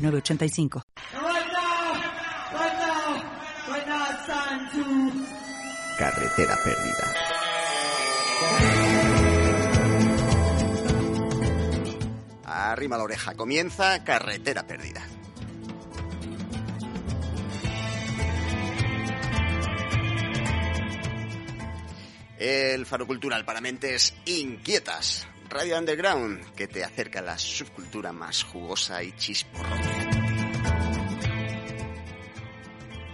906985. Carretera perdida. Arrima la oreja, comienza Carretera perdida. El Faro Cultural para mentes inquietas. Radio Underground, que te acerca a la subcultura más jugosa y chisporrosa.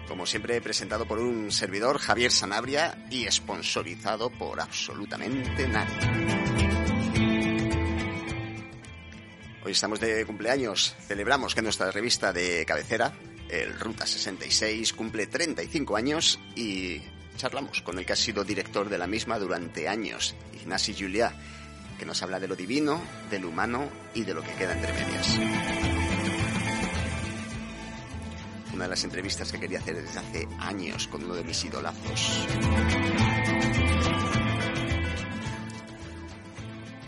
Como siempre, presentado por un servidor, Javier Sanabria, y sponsorizado por absolutamente nadie. Hoy estamos de cumpleaños. Celebramos que nuestra revista de cabecera, el Ruta 66, cumple 35 años y charlamos con el que ha sido director de la misma durante años, Ignasi Juliá, que nos habla de lo divino, de lo humano y de lo que queda entre medias. Una de las entrevistas que quería hacer desde hace años con uno de mis idolazos.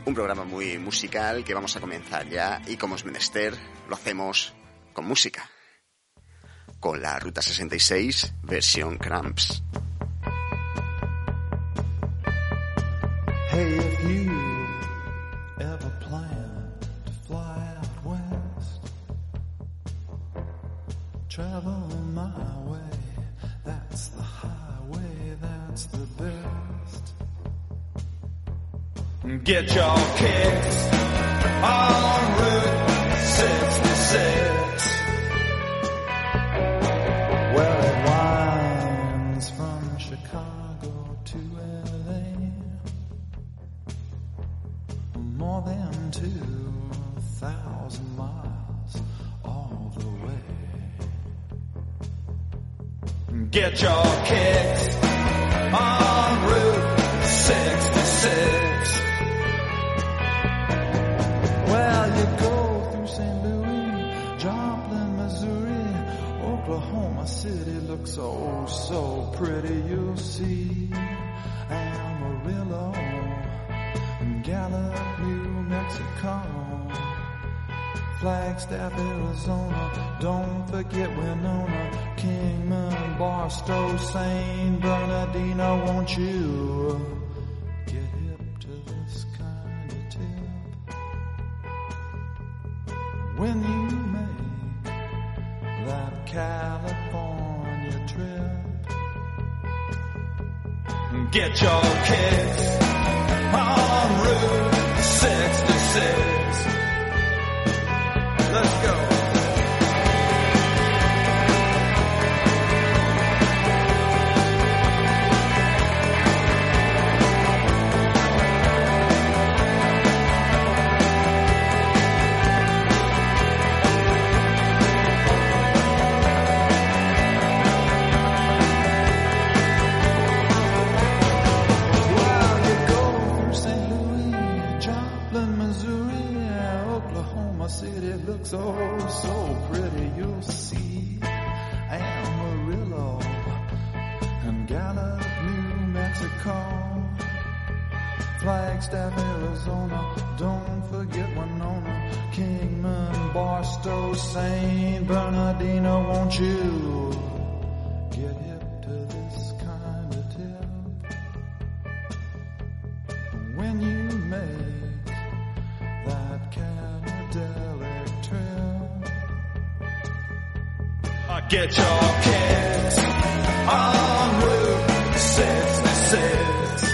Un programa muy musical que vamos a comenzar ya y como es menester, lo hacemos con música. Con la Ruta 66, versión Cramps. Hey, you travel my way. That's the highway, that's the best. Get your kicks on Route Flagstaff, Arizona. Don't forget Winona, Kingman, Barstow, St. Bernardino. Won't you get hip to this kind of tip? When you make that California trip, get your kicks on Route 66. Let's go. Looks oh so pretty. You'll see Amarillo and Gallup, New Mexico, Flagstaff, Arizona. Don't forget Winona, Kingman, Barstow, St. Bernardino. Won't you get your kicks on Route 66.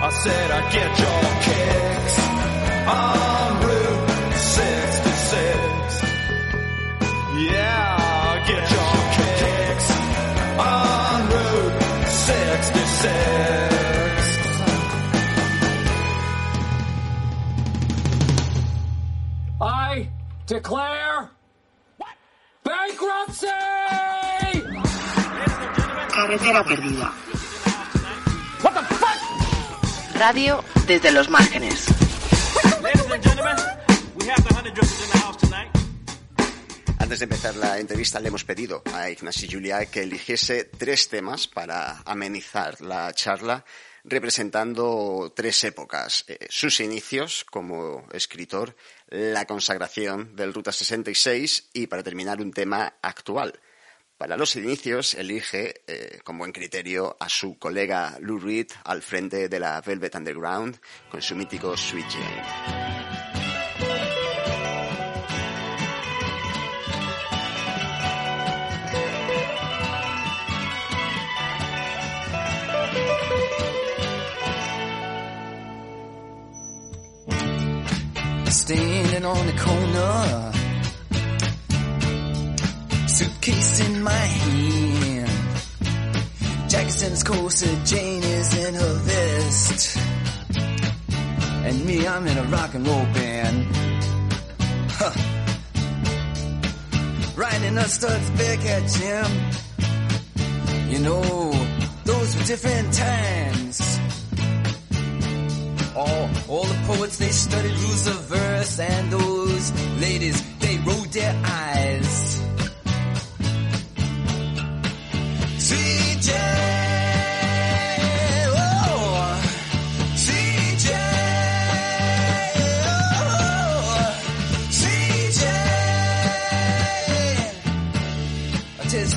I said I get your kicks on Route 66. Yeah, get your kicks on Route 66. I declare Carretera perdida. Radio desde los márgenes. Antes de empezar la entrevista le hemos pedido a Ignacio Julia que eligiese tres temas para amenizar la charla representando tres épocas. Eh, sus inicios como escritor, la consagración del Ruta 66 y para terminar un tema actual. Para los inicios elige eh, con buen criterio a su colega Lou Reed al frente de la Velvet Underground con su mítico Sweet standing on the corner, suitcase in my hand. Jackson's corset, Jane is in her vest, and me, I'm in a rock and roll band. Huh. Riding a studs at Jim. You know, those were different times. All, all the poets, they studied rules of verse, and those ladies, they rolled their eyes.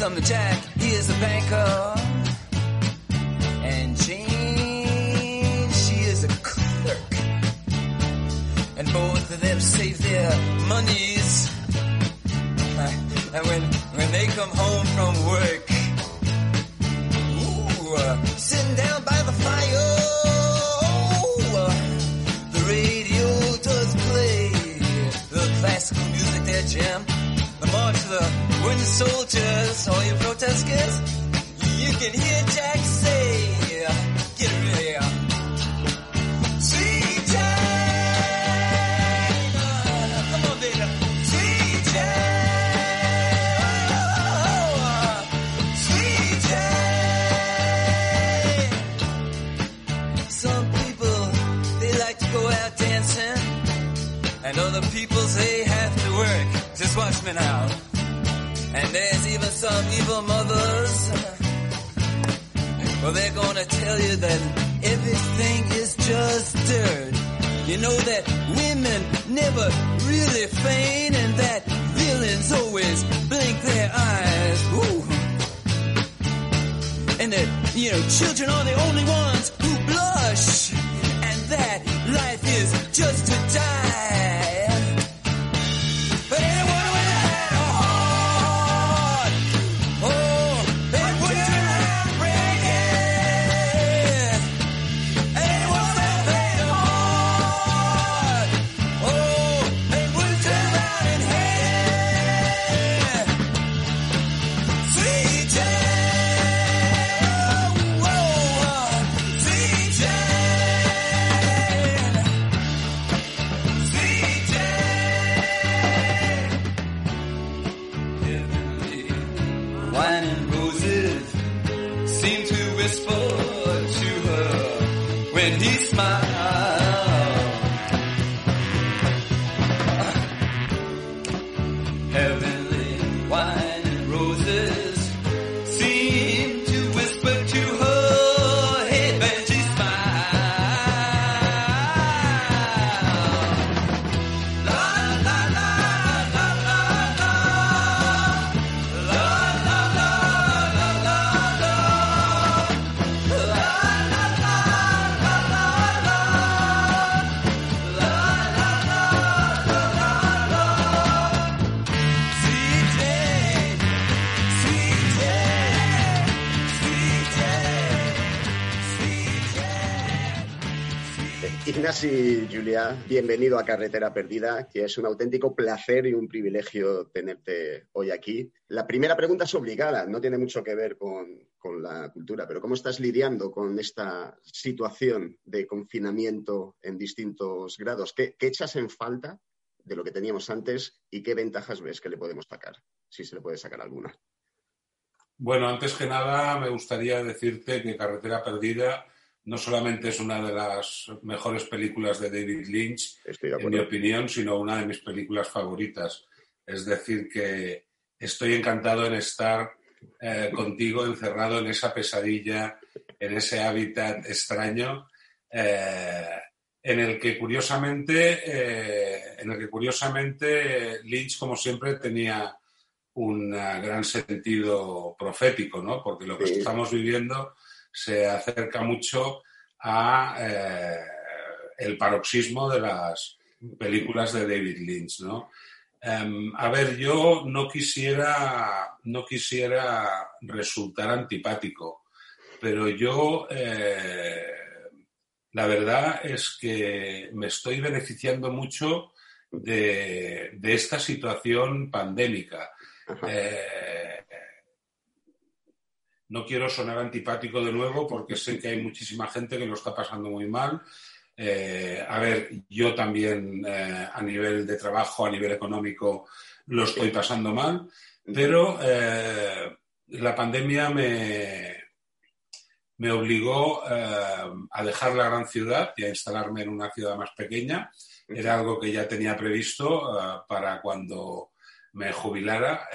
You something, Jack, he is a banker. And Jane, she is a clerk. And both of them save their monies. And when, when they come home from work, people, they like to go out dancing, and other people, they have to work. Just watch me now. And there's even some evil. Well, they're gonna tell you that everything is just dirt. You know that women never really feign and that villains always blink their eyes. Ooh. And that, you know, children are the only ones who blush. And that life is just to when he smiles. Julia, bienvenido a Carretera Perdida, que es un auténtico placer y un privilegio tenerte hoy aquí. La primera pregunta es obligada, no tiene mucho que ver con, con la cultura, pero ¿cómo estás lidiando con esta situación de confinamiento en distintos grados? ¿Qué, qué echas en falta de lo que teníamos antes y qué ventajas ves que le podemos sacar, si se le puede sacar alguna. Bueno, antes que nada me gustaría decirte que Carretera Perdida no solamente es una de las mejores películas de David Lynch, en mi opinión, sino una de mis películas favoritas. Es decir, que estoy encantado en estar eh, contigo encerrado en esa pesadilla, en ese hábitat extraño, eh, en el que curiosamente, eh, en el que curiosamente Lynch, como siempre, tenía un gran sentido profético, ¿no? Porque lo que Sí. estamos viviendo se acerca mucho a eh, el paroxismo de las películas de David Lynch, ¿no? Em, a ver, yo no quisiera, no quisiera resultar antipático, pero yo eh, la verdad es que me estoy beneficiando mucho de, de esta situación pandémica. Eh, no quiero sonar antipático de nuevo porque sé que hay muchísima gente que lo está pasando muy mal. Eh, a ver, yo también eh, a nivel de trabajo, a nivel económico, lo estoy pasando mal, pero eh, la pandemia me, me obligó a dejar la gran ciudad y a instalarme en una ciudad más pequeña. Era algo que ya tenía previsto para cuando me jubilara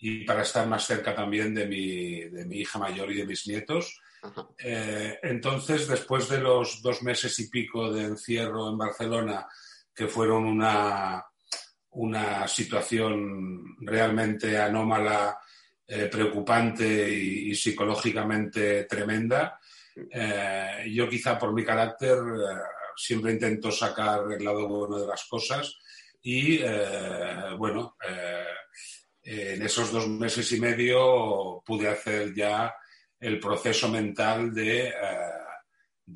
y para estar más cerca también de mi, de mi hija mayor y de mis nietos. Eh, entonces, después de los dos meses y pico de encierro en Barcelona, que fueron una, una situación realmente anómala, eh, preocupante y, y psicológicamente tremenda, eh, yo quizá por mi carácter siempre intento sacar el lado bueno de las cosas y bueno, en esos dos meses y medio pude hacer ya el proceso mental de, eh,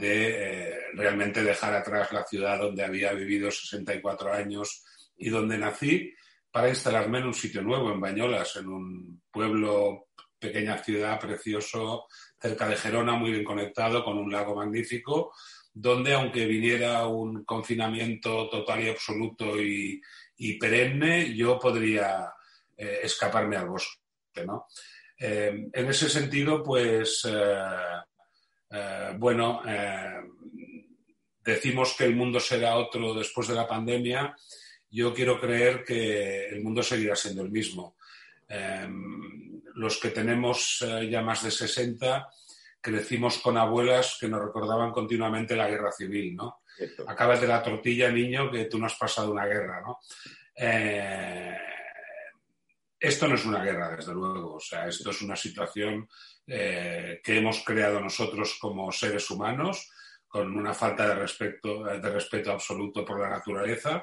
eh, realmente dejar atrás la ciudad donde había vivido 64 años y donde nací para instalarme en un sitio nuevo, en Bañolas, en un pueblo, pequeña ciudad, precioso, cerca de Gerona, muy bien conectado, con un lago magnífico, donde aunque viniera un confinamiento total y absoluto y, y perenne, yo podría eh, escaparme al bosque, ¿no? Eh, en ese sentido, pues, eh, bueno, decimos que el mundo será otro después de la pandemia. Yo quiero creer que el mundo seguirá siendo el mismo. Los que tenemos ya más de 60 crecimos con abuelas que nos recordaban continuamente la guerra civil, ¿no? Acabas de la tortilla, niño, que tú no has pasado una guerra, ¿no? Eh, esto no es una guerra, desde luego. O sea, esto es una situación eh, que hemos creado nosotros como seres humanos, con una falta de respeto, de respeto absoluto por la naturaleza.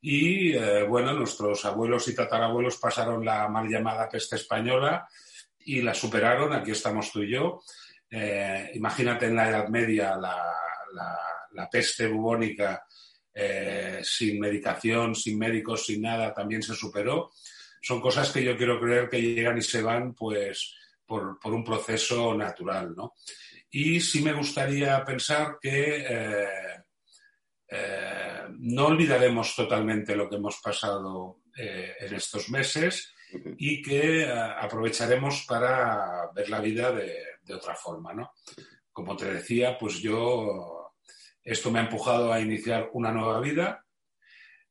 Y eh, bueno, nuestros abuelos y tatarabuelos pasaron la mal llamada peste española y la superaron. Aquí estamos tú y yo. Eh, imagínate en la Edad Media la, peste bubónica eh, sin medicación, sin médicos, sin nada, también se superó. Son cosas que yo quiero creer que llegan y se van pues por, por un proceso natural, ¿no? Y sí me gustaría pensar que eh, eh, no olvidaremos totalmente lo que hemos pasado eh, en estos meses y que aprovecharemos para ver la vida de, de otra forma, ¿no? Como te decía, pues yo esto me ha empujado a iniciar una nueva vida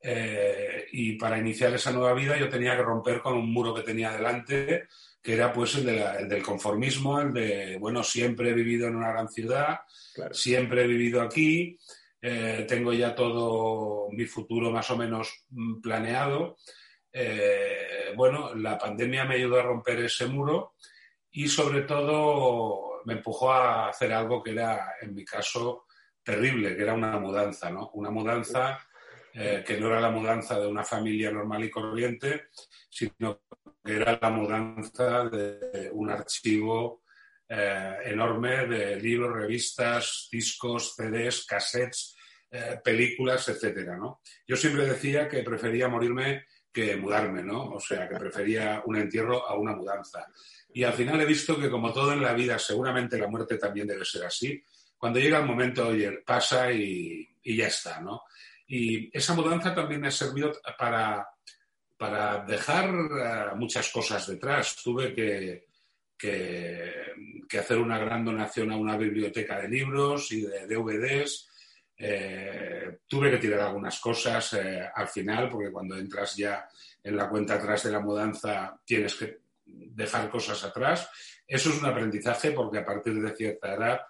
eh, y para iniciar esa nueva vida yo tenía que romper con un muro que tenía delante, que era pues el, de la- el del conformismo, el de, bueno, siempre he vivido en una gran ciudad, Claro. siempre he vivido aquí, eh, tengo ya todo mi futuro más o menos mm, planeado. Eh, bueno, la pandemia me ayudó a romper ese muro y sobre todo me empujó a hacer algo que era, en mi caso, terrible, que era una mudanza, ¿no? Una mudanza eh, que no era la mudanza de una familia normal y corriente, sino que era la mudanza de un archivo eh, enorme de libros, revistas, discos, CDs, cassettes, eh, películas, etcétera, ¿no? Yo siempre decía que prefería morirme que mudarme, ¿no? O sea, que prefería un entierro a una mudanza. Y al final he visto que, como todo en la vida, seguramente la muerte también debe ser así. Cuando llega el momento, oye, pasa y, y ya está, ¿no? Y esa mudanza también me ha servido para, para dejar eh, muchas cosas detrás. Tuve que, que, hacer una gran donación a una biblioteca de libros y de DVDs. Eh, tuve que tirar algunas cosas eh, al final, porque cuando entras ya en la cuenta atrás de la mudanza tienes que dejar cosas atrás. Eso es un aprendizaje porque a partir de cierta edad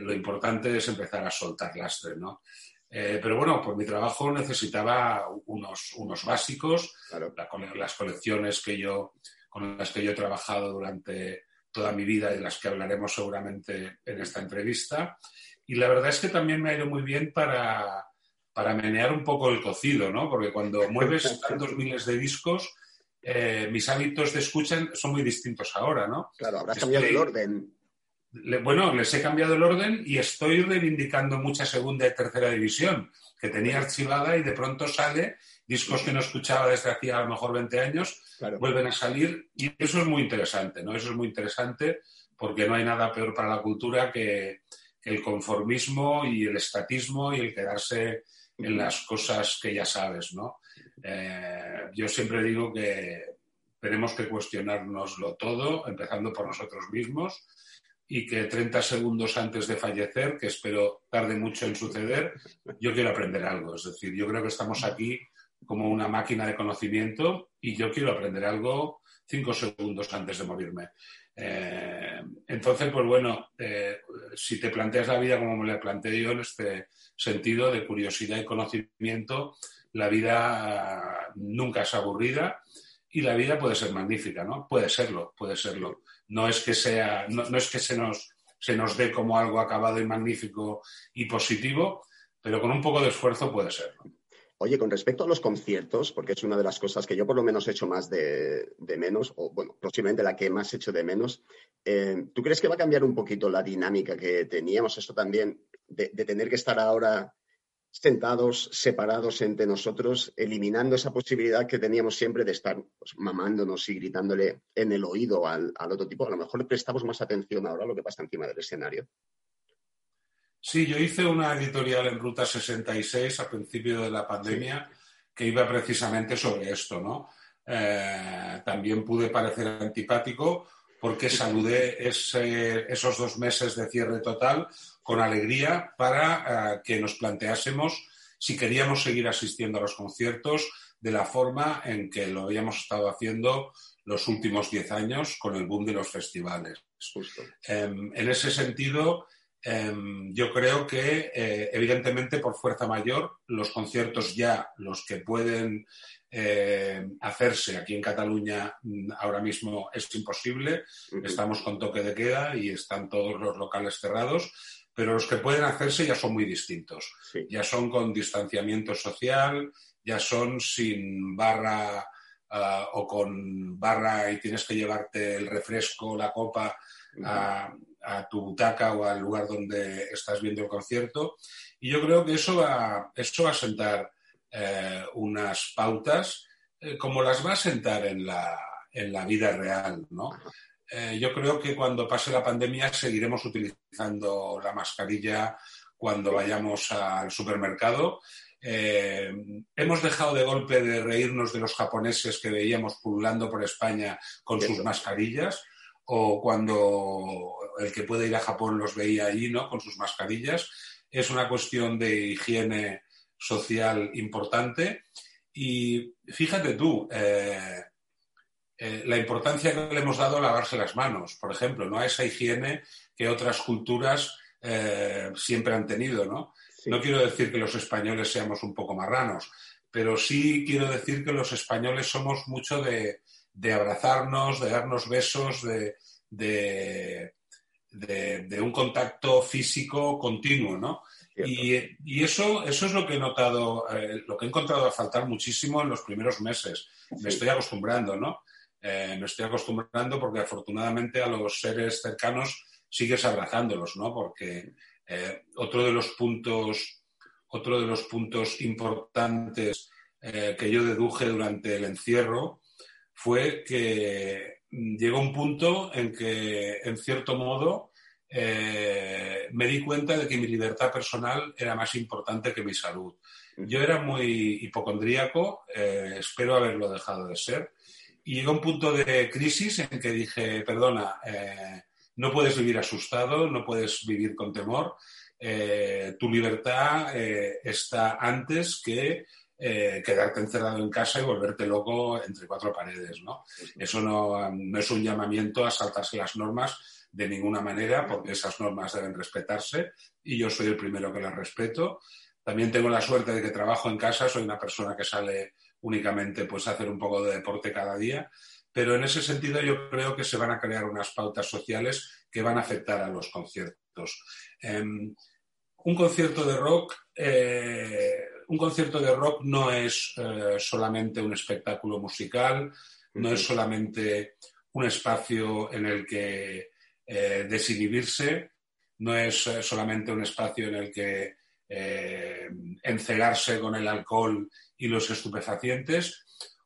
lo importante es empezar a soltar lastre, ¿no? Pero bueno, por mi trabajo necesitaba unos, unos básicos, las colecciones que yo con las que yo he trabajado durante toda mi vida y de las que hablaremos seguramente en esta entrevista. Y la verdad es que también me ha ido muy bien para, para menear un poco el cocido, ¿no? Porque cuando mueves tantos miles de discos, eh, mis hábitos de escucha son muy distintos ahora, ¿no? Claro, habrás cambiado el orden. Bueno, les he cambiado el orden y estoy reivindicando mucha segunda y tercera división que tenía archivada y de pronto sale discos que no escuchaba desde hacía a lo mejor 20 años, vuelven a salir y eso es muy interesante, ¿no? Eso es muy interesante porque no hay nada peor para la cultura que, el conformismo y el estatismo y el quedarse en las cosas que ya sabes, ¿no? Eh, yo siempre digo que tenemos que cuestionárnoslo todo, empezando por nosotros mismos, y que 30 segundos antes de fallecer, que espero tarde mucho en suceder, yo quiero aprender algo. Es decir, yo creo que estamos aquí como una máquina de conocimiento y yo quiero aprender algo cinco segundos antes de morirme. Eh, entonces, pues bueno, eh, si te planteas la vida como me la planteé yo en este sentido de curiosidad y conocimiento, la vida nunca es aburrida y la vida puede ser magnífica, ¿no? Puede serlo, puede serlo. No es que sea, no, no es que se nos, se nos dé como algo acabado y magnífico y positivo, pero con un poco de esfuerzo puede serlo. Oye, con respecto a los conciertos, porque es una de las cosas que yo por lo menos he hecho más de, menos, o bueno, posiblemente la que más he hecho de menos, eh, ¿tú crees que va a cambiar un poquito la dinámica que teníamos? Esto también de, tener que estar ahora sentados, separados entre nosotros, eliminando esa posibilidad que teníamos siempre de estar pues, mamándonos y gritándole en el oído al, al otro tipo. A lo mejor prestamos más atención ahora a lo que pasa encima del escenario. Sí, yo hice una editorial en Ruta 66 a principio de la pandemia que iba precisamente sobre esto, ¿no? Eh, también pude parecer antipático porque saludé esos dos meses de cierre total con alegría para eh, que nos planteásemos si queríamos seguir asistiendo a los conciertos de la forma en que lo habíamos estado haciendo los últimos diez años con el boom de los festivales. Em, en ese sentido, Em, yo creo que, eh, evidentemente, por fuerza mayor, los conciertos ya, los que pueden eh, hacerse aquí en Cataluña mm, ahora mismo es imposible. Estamos con toque de queda y están todos los locales cerrados, pero los que pueden hacerse ya son muy distintos. Ya son con distanciamiento social, ya son sin barra ah, o con barra y tienes que llevarte el refresco, la copa a, tu butaca o al lugar donde estás viendo el concierto. Y yo creo que eso va, eso va a sentar eh, unas pautas eh, como las va a sentar en la, en la vida real, ¿no? Eh, yo creo que cuando pase la pandemia seguiremos utilizando la mascarilla cuando vayamos al supermercado. hemos dejado de golpe de reírnos de los japoneses que veíamos pululando por España con sus mascarillas o cuando el que puede ir a Japón los veía ahí, ¿no? Con sus mascarillas. Es una cuestión de higiene social importante. Y fíjate tú, eh, eh, la importancia que le hemos dado a lavarse las manos, por ejemplo, ¿no? A esa higiene que otras culturas eh, siempre han tenido, ¿no? No quiero decir que los españoles seamos un poco marranos, pero sí quiero decir que los españoles somos mucho de, de abrazarnos, de darnos besos, de, de, un contacto físico continuo, ¿no? Y, eso, eso es lo que he notado, eh, lo que he encontrado a faltar muchísimo en los primeros meses. Me estoy acostumbrando, ¿no? Eh, me estoy acostumbrando porque afortunadamente a los seres cercanos sigues abrazándolos, ¿no? Porque eh, otro de los puntos, otro de los puntos importantes que yo deduje durante el encierro fue que llegó un punto en que, en cierto modo, eh, me di cuenta de que mi libertad personal era más importante que mi salud. Yo era muy hipocondríaco, eh, espero haberlo dejado de ser, y llegó un punto de crisis en que dije, perdona, eh, no puedes vivir asustado, no puedes vivir con temor, tu libertad está antes que quedarte encerrado en casa y volverte loco entre cuatro paredes, ¿no? Eso no, no es un llamamiento a saltarse las normas, de ninguna manera, porque esas normas deben respetarse y yo soy el primero que las respeto. También tengo la suerte de que trabajo en casa, soy una persona que sale únicamente pues, a hacer un poco de deporte cada día, pero en ese sentido yo creo que se van a crear unas pautas sociales que van a afectar a los conciertos. Em, un concierto de rock, eh, un concierto de rock no es eh, solamente un espectáculo musical, no es solamente un espacio en el que eh, desinhibirse, no es eh, solamente un espacio en el que eh, encegarse con el alcohol y los estupefacientes.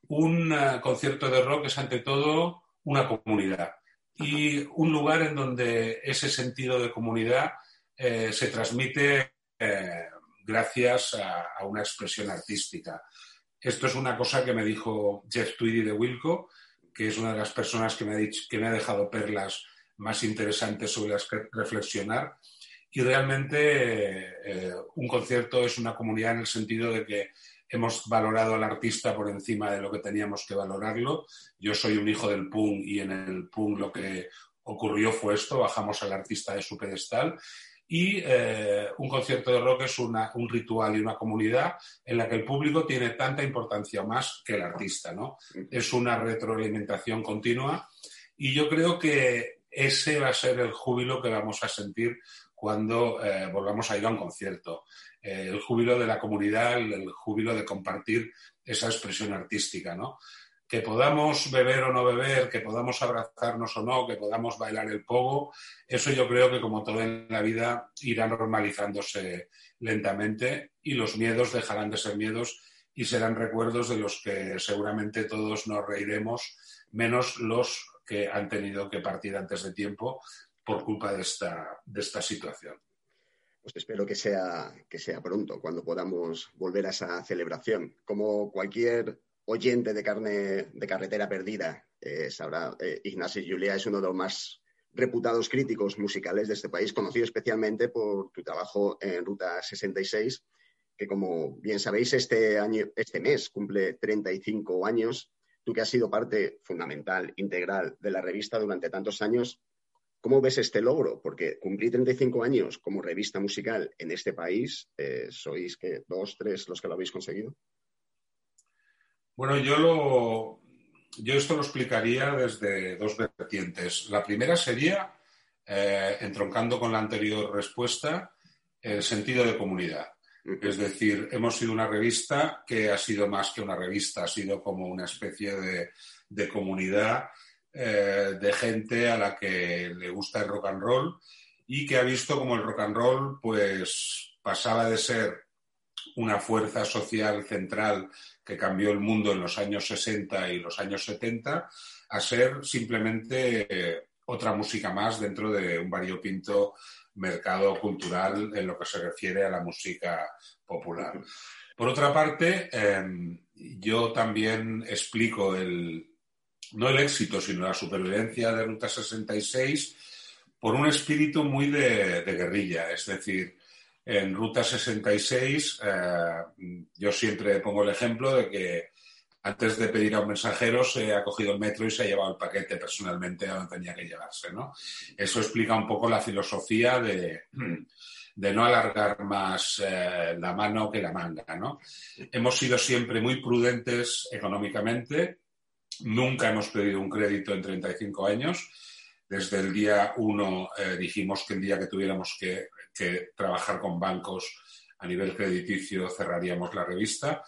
Un concierto de rock es ante todo una comunidad y un lugar en donde ese sentido de comunidad se transmite gracias a, una expresión artística. Esto es una cosa que me dijo Jeff Tweedy de Wilco, que es una de las personas que me ha, dicho, que me ha dejado perlas más interesantes sobre las que reflexionar. Y realmente eh, un concierto es una comunidad en el sentido de que hemos valorado al artista por encima de lo que teníamos que valorarlo. Yo soy un hijo del punk y en el punk lo que ocurrió fue esto, bajamos al artista de su pedestal. Y eh, un concierto de rock es una, un ritual y una comunidad en la que el público tiene tanta importancia más que el artista. ¿no? Es una retroalimentación continua y yo creo que ese va a ser el júbilo que vamos a sentir cuando eh, volvamos a ir a un concierto. Eh, el júbilo de la comunidad, el, júbilo de compartir esa expresión artística, ¿no? Que podamos beber o no beber, que podamos abrazarnos o no, que podamos bailar el pogo, eso yo creo que como todo en la vida irá normalizándose lentamente y los miedos dejarán de ser miedos y serán recuerdos de los que seguramente todos nos reiremos, menos los que han tenido que partir antes de tiempo por culpa de esta, de esta situación. Pues espero que sea, que sea pronto, cuando podamos volver a esa celebración. Como cualquier oyente de carne de carretera perdida eh, sabrá, eh, Ignacio Julia es uno de los más reputados críticos musicales de este país, conocido especialmente por tu trabajo en Ruta 66, que como bien sabéis, este, año, este mes cumple 35 años tú que has sido parte fundamental, integral de la revista durante tantos años, ¿cómo ves este logro? Porque cumplir 35 años como revista musical en este país, eh, ¿sois que dos, tres los que lo habéis conseguido? Bueno, yo lo, yo esto lo explicaría desde dos vertientes. La primera sería, eh, entroncando con la anterior respuesta, el sentido de comunidad. Es decir, hemos sido una revista que ha sido más que una revista, ha sido como una especie de, comunidad eh, de gente a la que le gusta el rock and roll y que ha visto como el rock and roll pues pasaba de ser una fuerza social central que cambió el mundo en los años 60 y los años 70 a ser simplemente otra música más dentro de un variopinto mercado cultural en lo que se refiere a la música popular. Por otra parte, em, yo también explico el, no el éxito, sino la supervivencia de Ruta 66 por un espíritu muy de, guerrilla. Es decir, en Ruta 66 eh, yo siempre pongo el ejemplo de que antes de pedir a un mensajero se ha cogido el metro y se ha llevado el paquete personalmente a donde tenía que llevarse. ¿no? Eso explica un poco la filosofía de, de no alargar más eh, la mano que la manga. ¿no? Hemos sido siempre muy prudentes económicamente, nunca hemos pedido un crédito en 35 años. Desde el día uno eh, dijimos que el día que tuviéramos que, que trabajar con bancos a nivel crediticio cerraríamos la revista.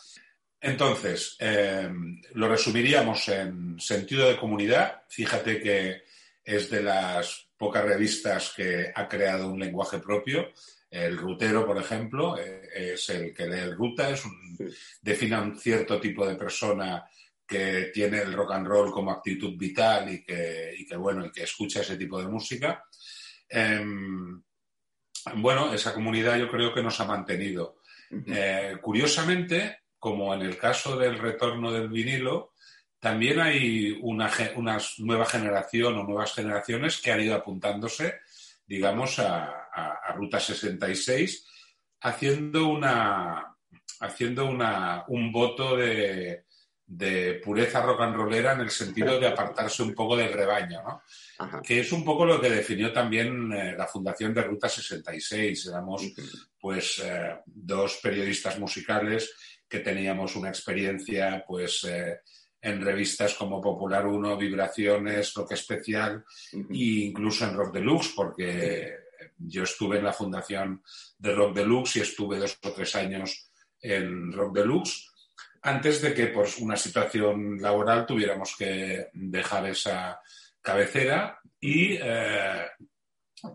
Entonces, em, lo resumiríamos en sentido de comunidad. Fíjate que es de las pocas revistas que ha creado un lenguaje propio. El rutero, por ejemplo, eh, es el que lee ruta, es un, define un cierto tipo de persona que tiene el rock and roll como actitud vital y que, y que bueno, y que escucha ese tipo de música. Em, bueno, esa comunidad yo creo que nos ha mantenido. Eh, curiosamente, como en el caso del retorno del vinilo, también hay una, una, nueva generación o nuevas generaciones que han ido apuntándose, digamos, a, a Ruta 66, haciendo una, haciendo una, un voto de, de pureza rock and rollera en el sentido de apartarse un poco del rebaño, ¿no? que es un poco lo que definió también eh, la fundación de Ruta 66. Éramos pues eh, dos periodistas musicales que teníamos una experiencia pues eh, en revistas como Popular 1, Vibraciones, Rock Especial e incluso en Rock Deluxe, porque yo estuve en la fundación de Rock Deluxe y estuve dos o tres años en Rock Deluxe antes de que por una situación laboral tuviéramos que dejar esa cabecera y eh,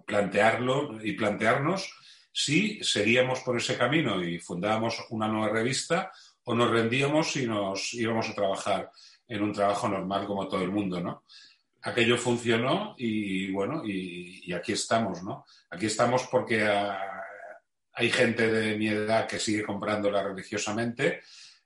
plantearlo y plantearnos si seguíamos por ese camino y fundábamos una nueva revista o nos rendíamos y nos íbamos a trabajar en un trabajo normal como todo el mundo, ¿no? Aquello funcionó y bueno, y, aquí estamos, ¿no? Aquí estamos porque ah, hay gente de mi edad que sigue comprándola religiosamente,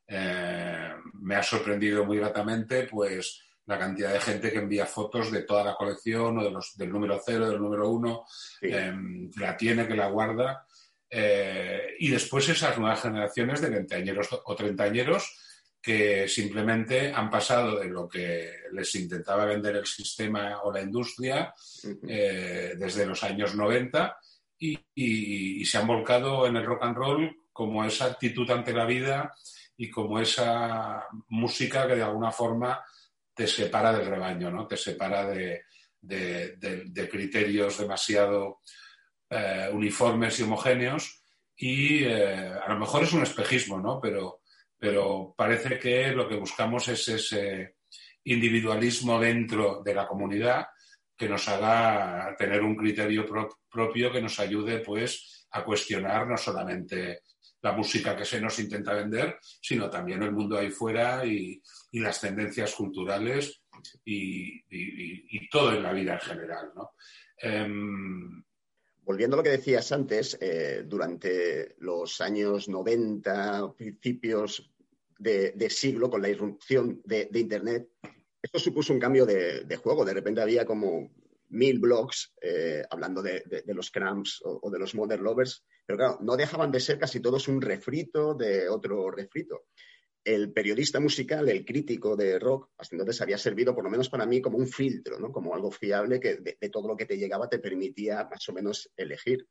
eh, me ha sorprendido muy gratamente pues la cantidad de gente que envía fotos de toda la colección o de los, del número cero, del número uno, em, que la tiene, que la guarda. Eh, y después esas nuevas generaciones de veinteañeros o treintañeros que simplemente han pasado de lo que les intentaba vender el sistema o la industria eh, desde los años 90 y, se han volcado en el rock and roll como esa actitud ante la vida y como esa música que de alguna forma te separa del rebaño, ¿no? Te separa de, criterios demasiado eh, uniformes y homogéneos y eh, a lo mejor es un espejismo, ¿no? Pero, pero parece que lo que buscamos es ese individualismo dentro de la comunidad que nos haga tener un criterio propio que nos ayude pues a cuestionar no solamente la música que se nos intenta vender, sino también el mundo ahí fuera y, las tendencias culturales y, todo en la vida en general. Em, Volviendo a lo que decías antes, eh, durante los años 90, principios de, siglo, con la irrupción de, Internet, esto supuso un cambio de, juego. De repente había como mil blogs eh, hablando de, los cramps o, de los modern lovers, pero claro, no dejaban de ser casi todos un refrito de otro refrito. El periodista musical, el crítico de rock, hasta entonces había servido, por lo menos para mí, como un filtro, ¿no? como algo fiable que de todo lo que te llegaba te permitía más o menos elegir.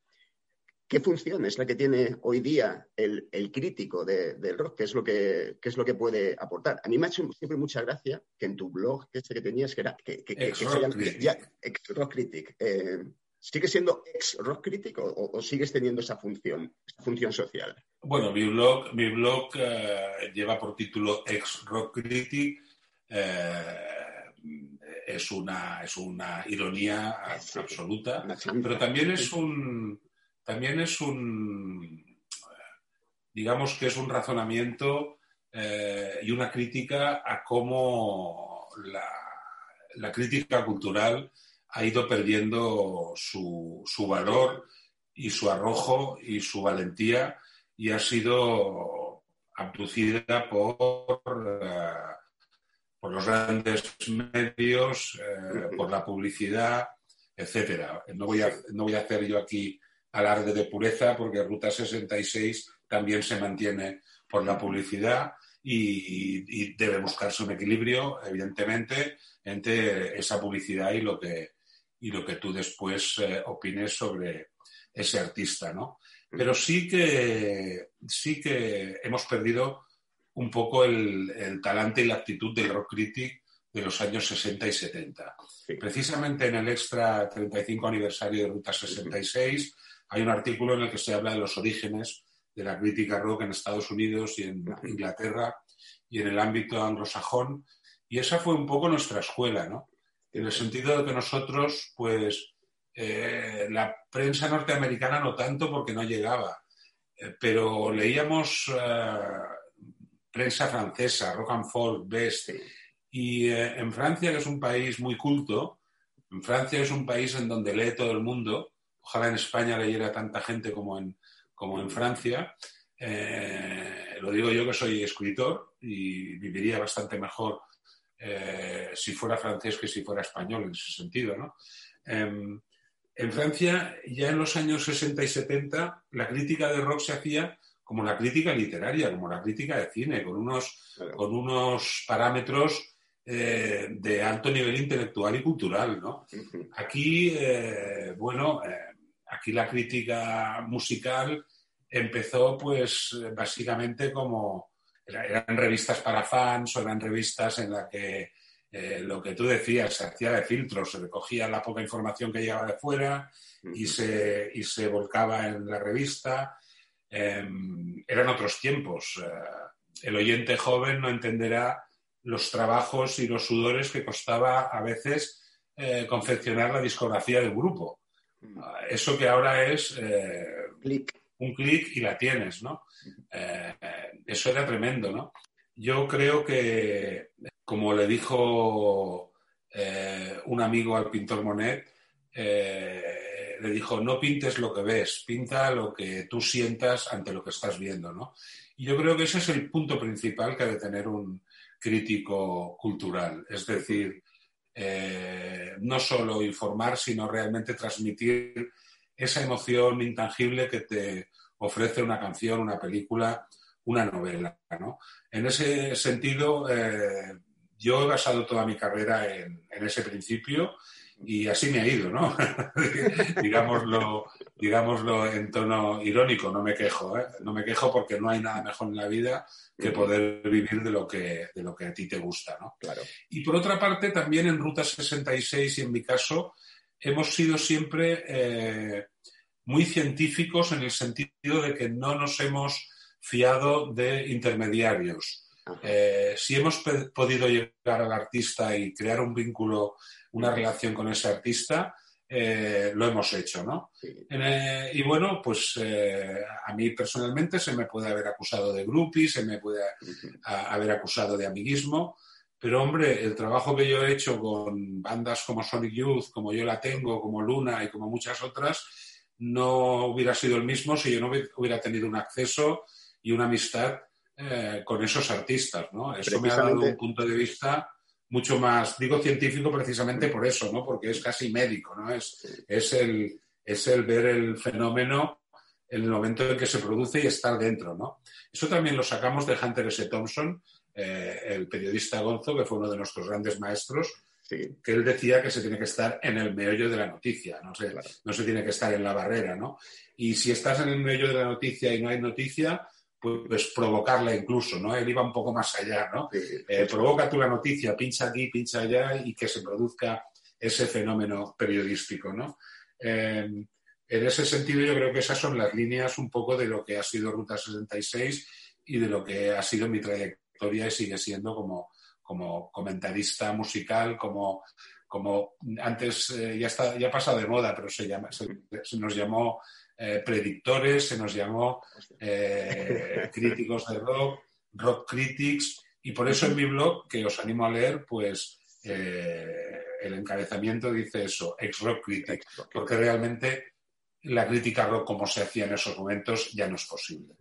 ¿Qué función es la que tiene hoy día el, crítico del rock? ¿Qué es, lo que, es lo que puede aportar? A mí me ha hecho siempre mucha gracia que en tu blog, que este que tenías, que era que, ex rock critic. Eh, ¿Sigue siendo ex rock critic o, sigues teniendo esa función, función social? Bueno, mi blog, mi blog eh, lleva por título ex rock critic. Eh, es una, es una ironía absoluta, pero también es un también es un, digamos que es un razonamiento eh, y una crítica a cómo la, crítica cultural ha ido perdiendo su, valor y su arrojo y su valentía y ha sido abducida por, eh, por los grandes medios, eh, por la publicidad, etcétera. No no voy a hacer yo aquí alarde de pureza, porque Ruta 66 también se mantiene por la publicidad y, debe buscarse un equilibrio, evidentemente, entre esa publicidad y lo que, y lo que tú después eh, opines sobre ese artista, ¿no? Pero sí que, sí que hemos perdido un poco el, talante y la actitud del rock critic de los años 60 y 70. Precisamente en el extra 35 aniversario de Ruta 66 hay un artículo en el que se habla de los orígenes de la crítica rock en Estados Unidos y en Inglaterra y en el ámbito anglosajón. Y esa fue un poco nuestra escuela, ¿no? En el sentido de que nosotros, pues, eh, la prensa norteamericana no tanto porque no llegaba, eh, pero leíamos eh, prensa francesa, rock and folk, best. Y en Francia, que es un país muy culto, En Francia es un país en donde lee todo el mundo. Ojalá en España leyera tanta gente como en, como en Francia. Eh, lo digo yo que soy escritor y viviría bastante mejor eh, si fuera francés que si fuera español en ese sentido. ¿no? Em, en Francia, ya en los años 60 y 70, la crítica de rock se hacía como la crítica literaria, como la crítica de cine, con unos, con unos parámetros eh, de alto nivel intelectual y cultural. ¿no? Aquí, eh, bueno, eh, aquí la crítica musical empezó pues básicamente como era- eran revistas para fans o eran revistas en las que lo que tú decías se hacía de filtros, se recogía la poca información que llegaba de fuera y se, y se volcaba en la revista. Eh, eran otros tiempos. El oyente joven no entenderá los trabajos y los sudores que costaba a veces eh, confeccionar la discografía de un grupo. Ah, Eso que ahora es eh, Clic. un clic y la tienes, ¿no? Eh, eh, eso era tremendo, ¿no? Yo creo que, como le dijo eh, un amigo al pintor Monet, le dijo, no pintes lo que ves, pinta lo que tú sientas ante lo que estás viendo, ¿no? Y yo creo que ese es el punto principal que ha de tener un crítico cultural, es decir, eh, no solo informar, sino realmente transmitir esa emoción intangible que te ofrece una canción, una película, una novela. ¿no? En ese sentido, eh, yo he basado toda mi carrera en, en, ese principio y así me ha ido, ¿no? digámoslo, digámoslo en tono irónico, no me quejo, ¿eh? no me quejo porque no hay nada mejor en la vida que poder vivir de lo que, de lo que a ti te gusta, ¿no? Claro. Y por otra parte, también en Ruta 66 y en mi caso, hemos sido siempre eh, muy científicos en el sentido de que no nos hemos fiado de intermediarios. Eh, si hemos podido llegar al artista y crear un vínculo, una relación con ese artista, eh, lo hemos hecho, ¿no? Sí. Eh, y bueno, pues a mí personalmente se me puede haber acusado de groupie, se me puede a, haber acusado de amiguismo, pero hombre, el trabajo que yo he hecho con bandas como Sonic Youth, como yo la tengo, como Luna y como muchas otras, no hubiera sido el mismo si yo no hubiera tenido un acceso y una amistad eh, con esos artistas, ¿no? Eso me ha dado un punto de vista mucho más, digo científico precisamente por eso, ¿no? Porque es casi médico, ¿no? Es, es, el, es el ver el fenómeno en el momento en que se produce y estar dentro, ¿no? Eso también lo sacamos de Hunter S. Thompson, eh, el periodista Gonzo, que fue uno de nuestros grandes maestros, sí. que él decía que se tiene que estar en el meollo de la noticia, no se, claro. no se tiene que estar en la barrera, ¿no? Y si estás en el meollo de la noticia y no hay noticia, pues, provocarla incluso, ¿no? Él iba un poco más allá, ¿no? Eh, provoca tú la noticia, pincha aquí, pincha allá y que se produzca ese fenómeno periodístico, ¿no? Eh, en ese sentido yo creo que esas son las líneas un poco de lo que ha sido Ruta 66 y de lo que ha sido mi trayectoria y sigue siendo como, como comentarista musical, como, como antes eh, ya, está, ya pasa de moda, pero se, llama, se, se nos llamó eh, predictores, se nos llamó eh, críticos de rock, rock critics, y por eso en mi blog, que os animo a leer, pues eh, el encabezamiento dice eso, ex-rock critic, porque realmente la crítica rock como se hacía en esos momentos ya no es posible.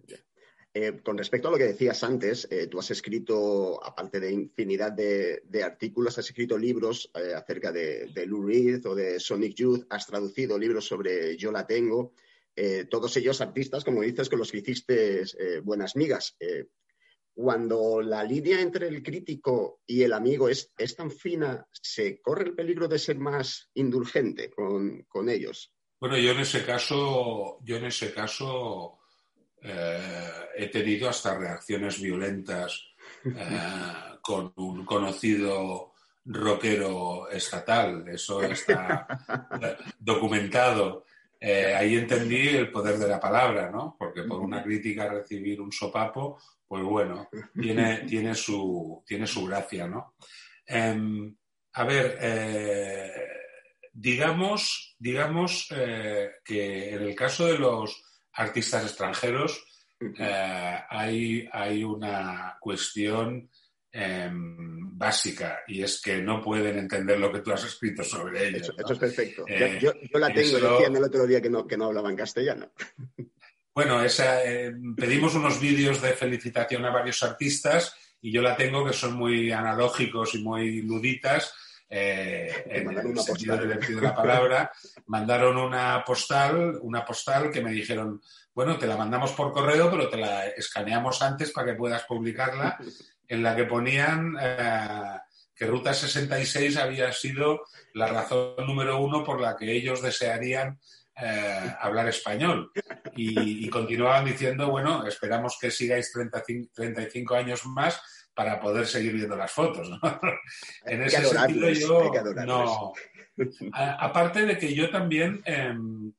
Eh, con respecto a lo que decías antes, eh, tú has escrito, aparte de infinidad de, de artículos, has escrito libros acerca de, de, Lou Reed o de Sonic Youth, has traducido libros sobre Yo la tengo, eh, todos ellos artistas, como dices, con los que hiciste eh, buenas migas. cuando la línea entre el crítico y el amigo es, es, tan fina, ¿se corre el peligro de ser más indulgente con, con ellos? Bueno, yo en ese caso, yo en ese caso eh, he tenido hasta reacciones violentas eh, con un conocido rockero estatal. Eso está documentado. Eh, ahí entendí el poder de la palabra, ¿no? Porque por una crítica recibir un sopapo, pues bueno, tiene, tiene, su, tiene su gracia, ¿no? a ver, digamos, digamos que en el caso de los artistas extranjeros, eh, hay, hay, una cuestión em, básica y es que no pueden entender lo que tú has escrito sobre ellos. Eso, ¿no? eso es perfecto. Eh, yo, yo la tengo, eso- decían el otro día que no, que no hablaba en castellano. Bueno, esa, eh, pedimos unos vídeos de felicitación a varios artistas y yo la tengo que son muy analógicos y muy luditas. eh, en mandaron el una sentido de la palabra, mandaron una postal, una postal que me dijeron, bueno, te la mandamos por correo, pero te la escaneamos antes para que puedas publicarla, en la que ponían eh, que Ruta 66 había sido la razón número uno por la que ellos desearían eh, hablar español. Y, y continuaban diciendo, bueno, esperamos que sigáis 35, 35 años más para poder seguir viendo las fotos. ¿no? en ese sentido yo no... A- aparte de que yo también, em,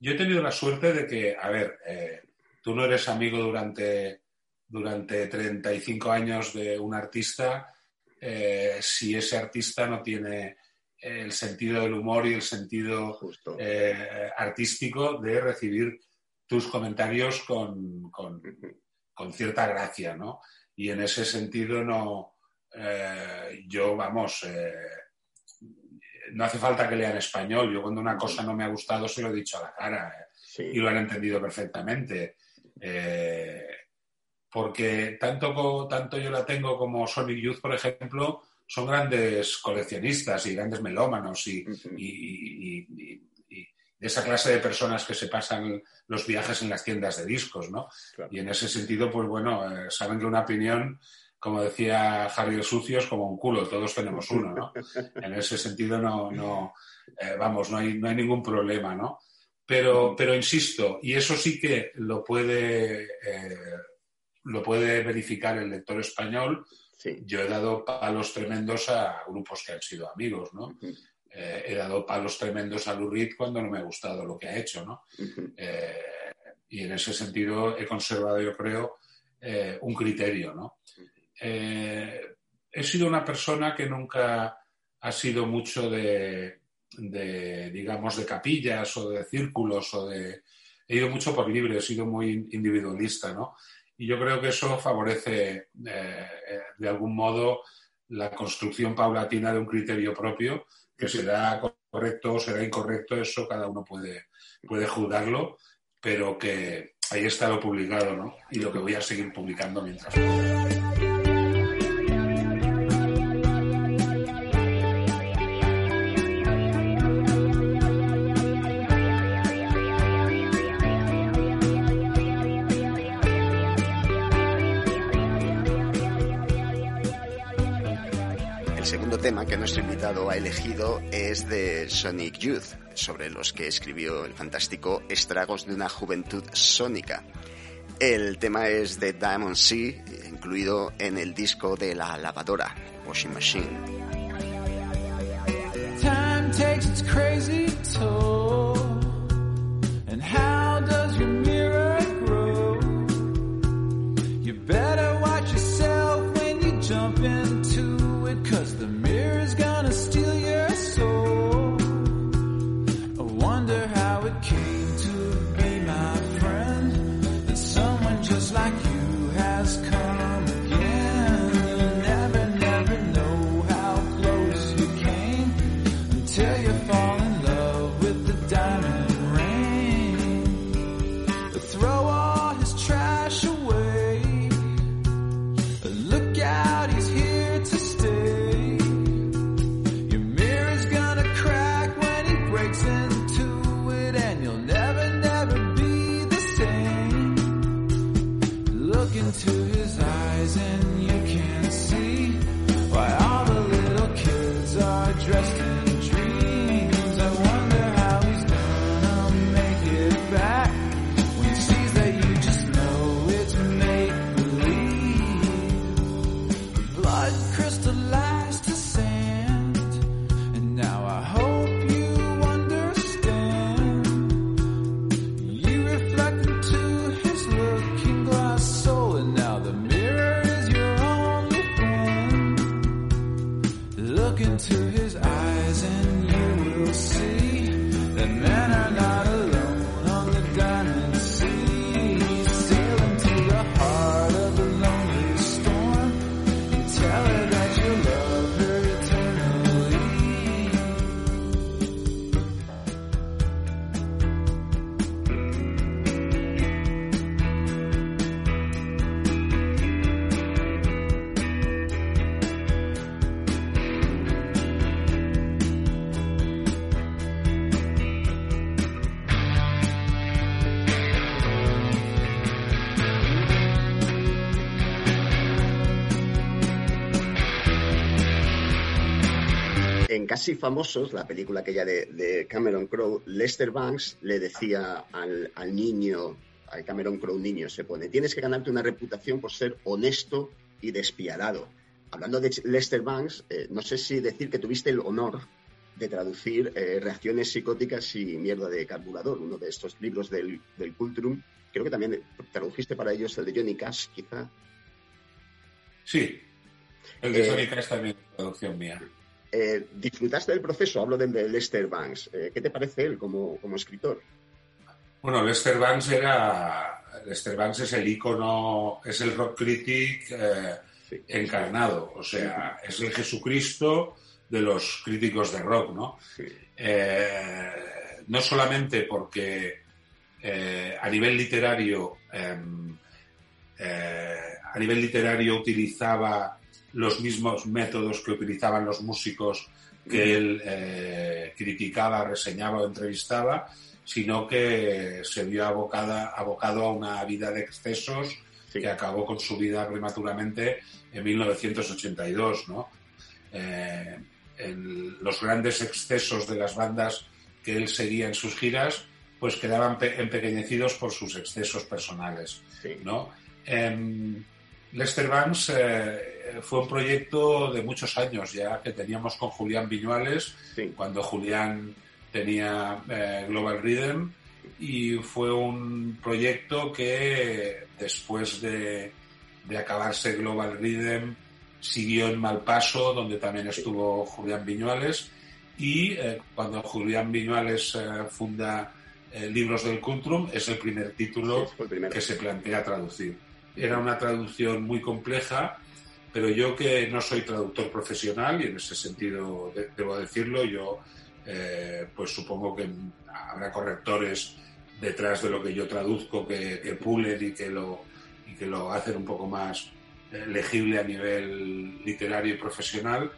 yo he tenido la suerte de que, a ver, eh, tú no eres amigo durante, durante 35 años de un artista eh, si ese artista no tiene el sentido del humor y el sentido eh, artístico de recibir tus comentarios con, con- con cierta gracia, ¿no? Y en ese sentido no, eh, yo, vamos, eh, no hace falta que lean español. Yo cuando una cosa no me ha gustado se lo he dicho a la cara eh, Sí. y lo han entendido perfectamente. Eh, porque tanto, tanto yo la tengo como Sonic Youth, por ejemplo, son grandes coleccionistas y grandes melómanos y, y- y- y- y de esa clase de personas que se pasan los viajes en las tiendas de discos, ¿no? Claro. Y en ese sentido, pues bueno, eh, saben que una opinión, como decía Harry el Sucio, es como un culo, todos tenemos uno, ¿no? En ese sentido, no, no eh, vamos, no hay, no hay ningún problema, ¿no? Pero, pero insisto, y eso sí que lo puede, eh, lo puede verificar el lector español, Sí. yo he dado palos tremendos a grupos que han sido amigos, ¿no? Eh, he dado palos tremendos a Lou Reed cuando no me ha gustado lo que ha hecho, ¿no? Eh, y en ese sentido he conservado, yo creo, eh, un criterio, ¿no? He sido una persona que nunca ha sido mucho de, de, digamos, de capillas o de círculos o de... He ido mucho por libre, he sido muy individualista, ¿no? Y yo creo que eso favorece, eh, eh, de algún modo, la construcción paulatina de un criterio propio, que será correcto o será incorrecto, eso cada uno puede, puede juzgarlo, pero que ahí está lo publicado, ¿no? Y lo que voy a seguir publicando mientras segundo tema que nuestro invitado ha elegido es de Sonic Youth, sobre los que escribió el fantástico Estragos de una juventud sónica. El tema es de Diamond Sea, incluido en el disco de la lavadora, Washing Machine. Time takes its crazy. Casi Famosos, la película aquella de, de Cameron Crowe, Lester Banks le decía al, al niño, al Cameron Crowe niño, se pone, tienes que ganarte una reputación por ser honesto y despiadado. Hablando de Lester Banks, eh, no sé si decir que tuviste el honor de traducir eh, Reacciones psicóticas y mierda de carburador, uno de estos libros del, del Cultrum. Creo que también tradujiste para ellos el de Johnny Cash, quizá. Sí, el de Eh, Johnny Cash también es traducción mía. Eh, ¿Disfrutaste del proceso? Hablo del de Lester Banks. Eh, ¿Qué te parece él como, como escritor? Bueno, Lester Banks era. Lester Banks es el icono, es el rock critic eh, Sí. encarnado. O sea, es el Jesucristo de los críticos de rock, ¿no? Sí. Eh, no solamente porque a nivel literario em, a nivel literario utilizaba los mismos métodos que utilizaban los músicos que él eh, criticaba, reseñaba o entrevistaba, sino que se vio abocada, abocado a una vida de excesos Sí. que acabó con su vida prematuramente en 1982, ¿no? Eh, en los grandes excesos de las bandas que él seguía en sus giras, pues quedaban pe- empequeñecidos por sus excesos personales, Sí. ¿no? Em, Lester Banks eh, fue un proyecto de muchos años ya que teníamos con Julián Viñuales, Sí. cuando Julián tenía eh, Global Rhythm y fue un proyecto que después de, de acabarse Global Rhythm siguió en Malpaso, donde también estuvo Julián Viñuales y eh, cuando Julián Viñuales eh, funda eh, Libros del Cultrum es el primer título Sí, el que se plantea traducir. Era una traducción muy compleja, pero yo que no soy traductor profesional y en ese sentido de- debo decirlo, yo eh, pues supongo que habrá correctores detrás de lo que yo traduzco que, que pulen y que lo y que lo hacen un poco más eh, legible a nivel literario y profesional.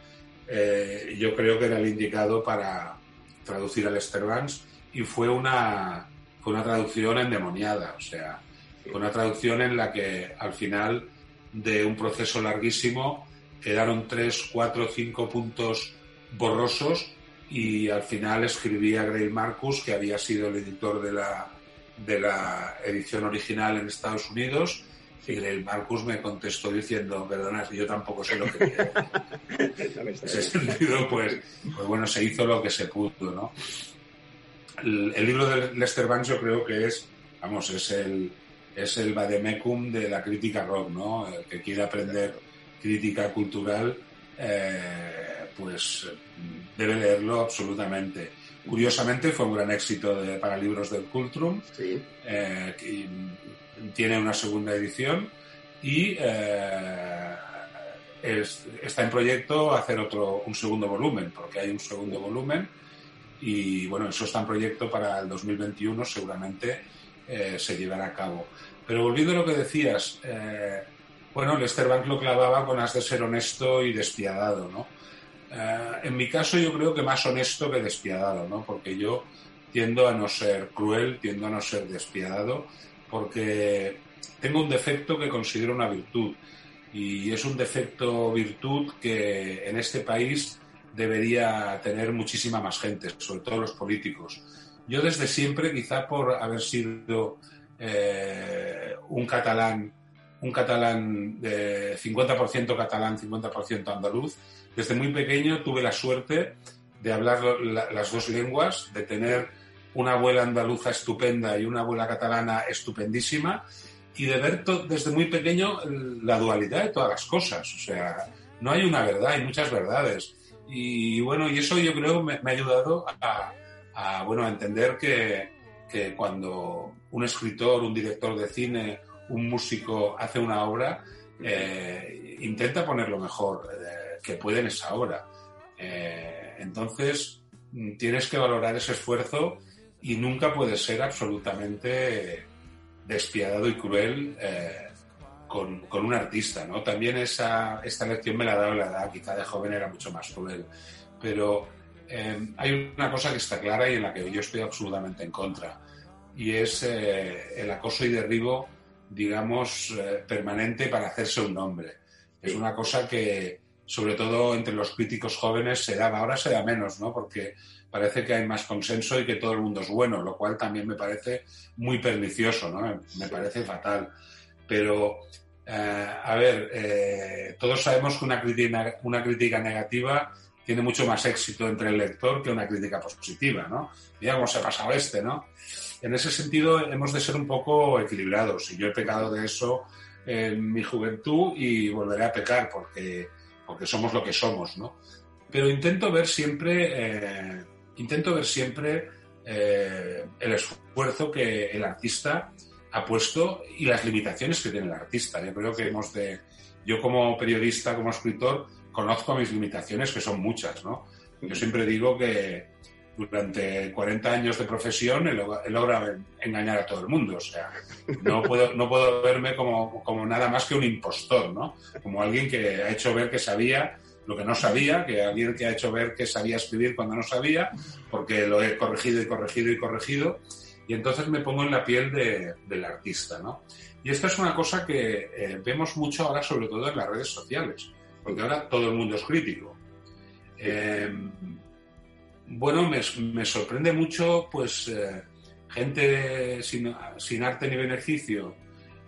Eh, yo creo que era el indicado para traducir al Banks y fue una fue una traducción endemoniada, o sea, fue una traducción en la que al final de un proceso larguísimo quedaron tres, cuatro, cinco puntos borrosos y al final escribía Grail Marcus, que había sido el editor de la, de la edición original en Estados Unidos, y Grail Marcus me contestó diciendo, perdona, yo tampoco sé lo que quiero. En ese sentido, pues, pues bueno, se hizo lo que se pudo, ¿no? El, el libro de Lester Banks yo creo que es, vamos, es el, es el vademecum de la crítica rock, ¿no? El que quiere aprender crítica cultural, eh, pues debe leerlo absolutamente. Curiosamente fue un gran éxito de- para libros del Cultrum, Sí. eh, tiene una segunda edición y eh, es- está en proyecto hacer otro un segundo volumen porque hay un segundo volumen y bueno eso está en proyecto para el 2021 seguramente eh, se llevará a cabo. Pero volviendo a lo que decías eh, bueno Lester Banks lo clavaba con has de ser honesto y despiadado no Eh, en mi caso yo creo que más honesto que despiadado no porque yo tiendo a no ser cruel tiendo a no ser despiadado porque tengo un defecto que considero una virtud y es un defecto virtud que en este país debería tener muchísima más gente, sobre todo los políticos. Yo desde siempre, quizá por haber sido eh, un catalán, un catalán de 50% catalán, 50% andaluz, desde muy pequeño tuve la suerte de hablar la- las dos lenguas, de tener una abuela andaluza estupenda y una abuela catalana estupendísima, y de ver desde muy pequeño la dualidad de todas las cosas. O sea, no hay una verdad, hay muchas verdades. Y bueno, y eso yo creo me, me ha ayudado a, a, bueno, a entender que, que cuando un escritor, un director de cine, un músico hace una obra, eh, intenta poner lo mejor eh, que puede en esa obra. Eh, entonces, mm, tienes que valorar ese esfuerzo y nunca puedes ser absolutamente despiadado y cruel eh, con, con un artista, ¿no? También esa, esta lección me la ha dado la edad, quizá de joven era mucho más cruel, pero eh, hay una cosa que está clara y en la que yo estoy absolutamente en contra, y es eh, el acoso y derribo, digamos, eh, permanente para hacerse un nombre. Es una cosa que, sobre todo entre los críticos jóvenes, se daba. Ahora se da menos, ¿no? Porque parece que hay más consenso y que todo el mundo es bueno, lo cual también me parece muy pernicioso, ¿no? Me parece fatal. Pero, eh, a ver, eh, todos sabemos que una crítica, una crítica negativa tiene mucho más éxito entre el lector que una crítica positiva, ¿no? Mira cómo se ha pasado este, ¿no? En ese sentido hemos de ser un poco equilibrados y yo he pecado de eso en mi juventud y volveré a pecar porque, porque somos lo que somos, ¿no? Pero intento ver siempre, eh, intento ver siempre eh, el esfuerzo que el artista ha puesto y las limitaciones que tiene el artista. Yo creo que hemos de, yo como periodista, como escritor, conozco mis limitaciones, que son muchas, ¿no? Yo siempre digo que durante 40 años de profesión he logrado engañar a todo el mundo. O sea, no puedo, no puedo verme como, como nada más que un impostor, ¿no? Como alguien que ha hecho ver que sabía lo que no sabía, que alguien que ha hecho ver que sabía escribir cuando no sabía, porque lo he corregido y corregido y corregido, y entonces me pongo en la piel de, del artista, ¿no? Y esta es una cosa que eh, vemos mucho ahora, sobre todo en las redes sociales, porque ahora todo el mundo es crítico. Eh, bueno, me, me, sorprende mucho, pues, eh, gente sin, sin, arte ni beneficio,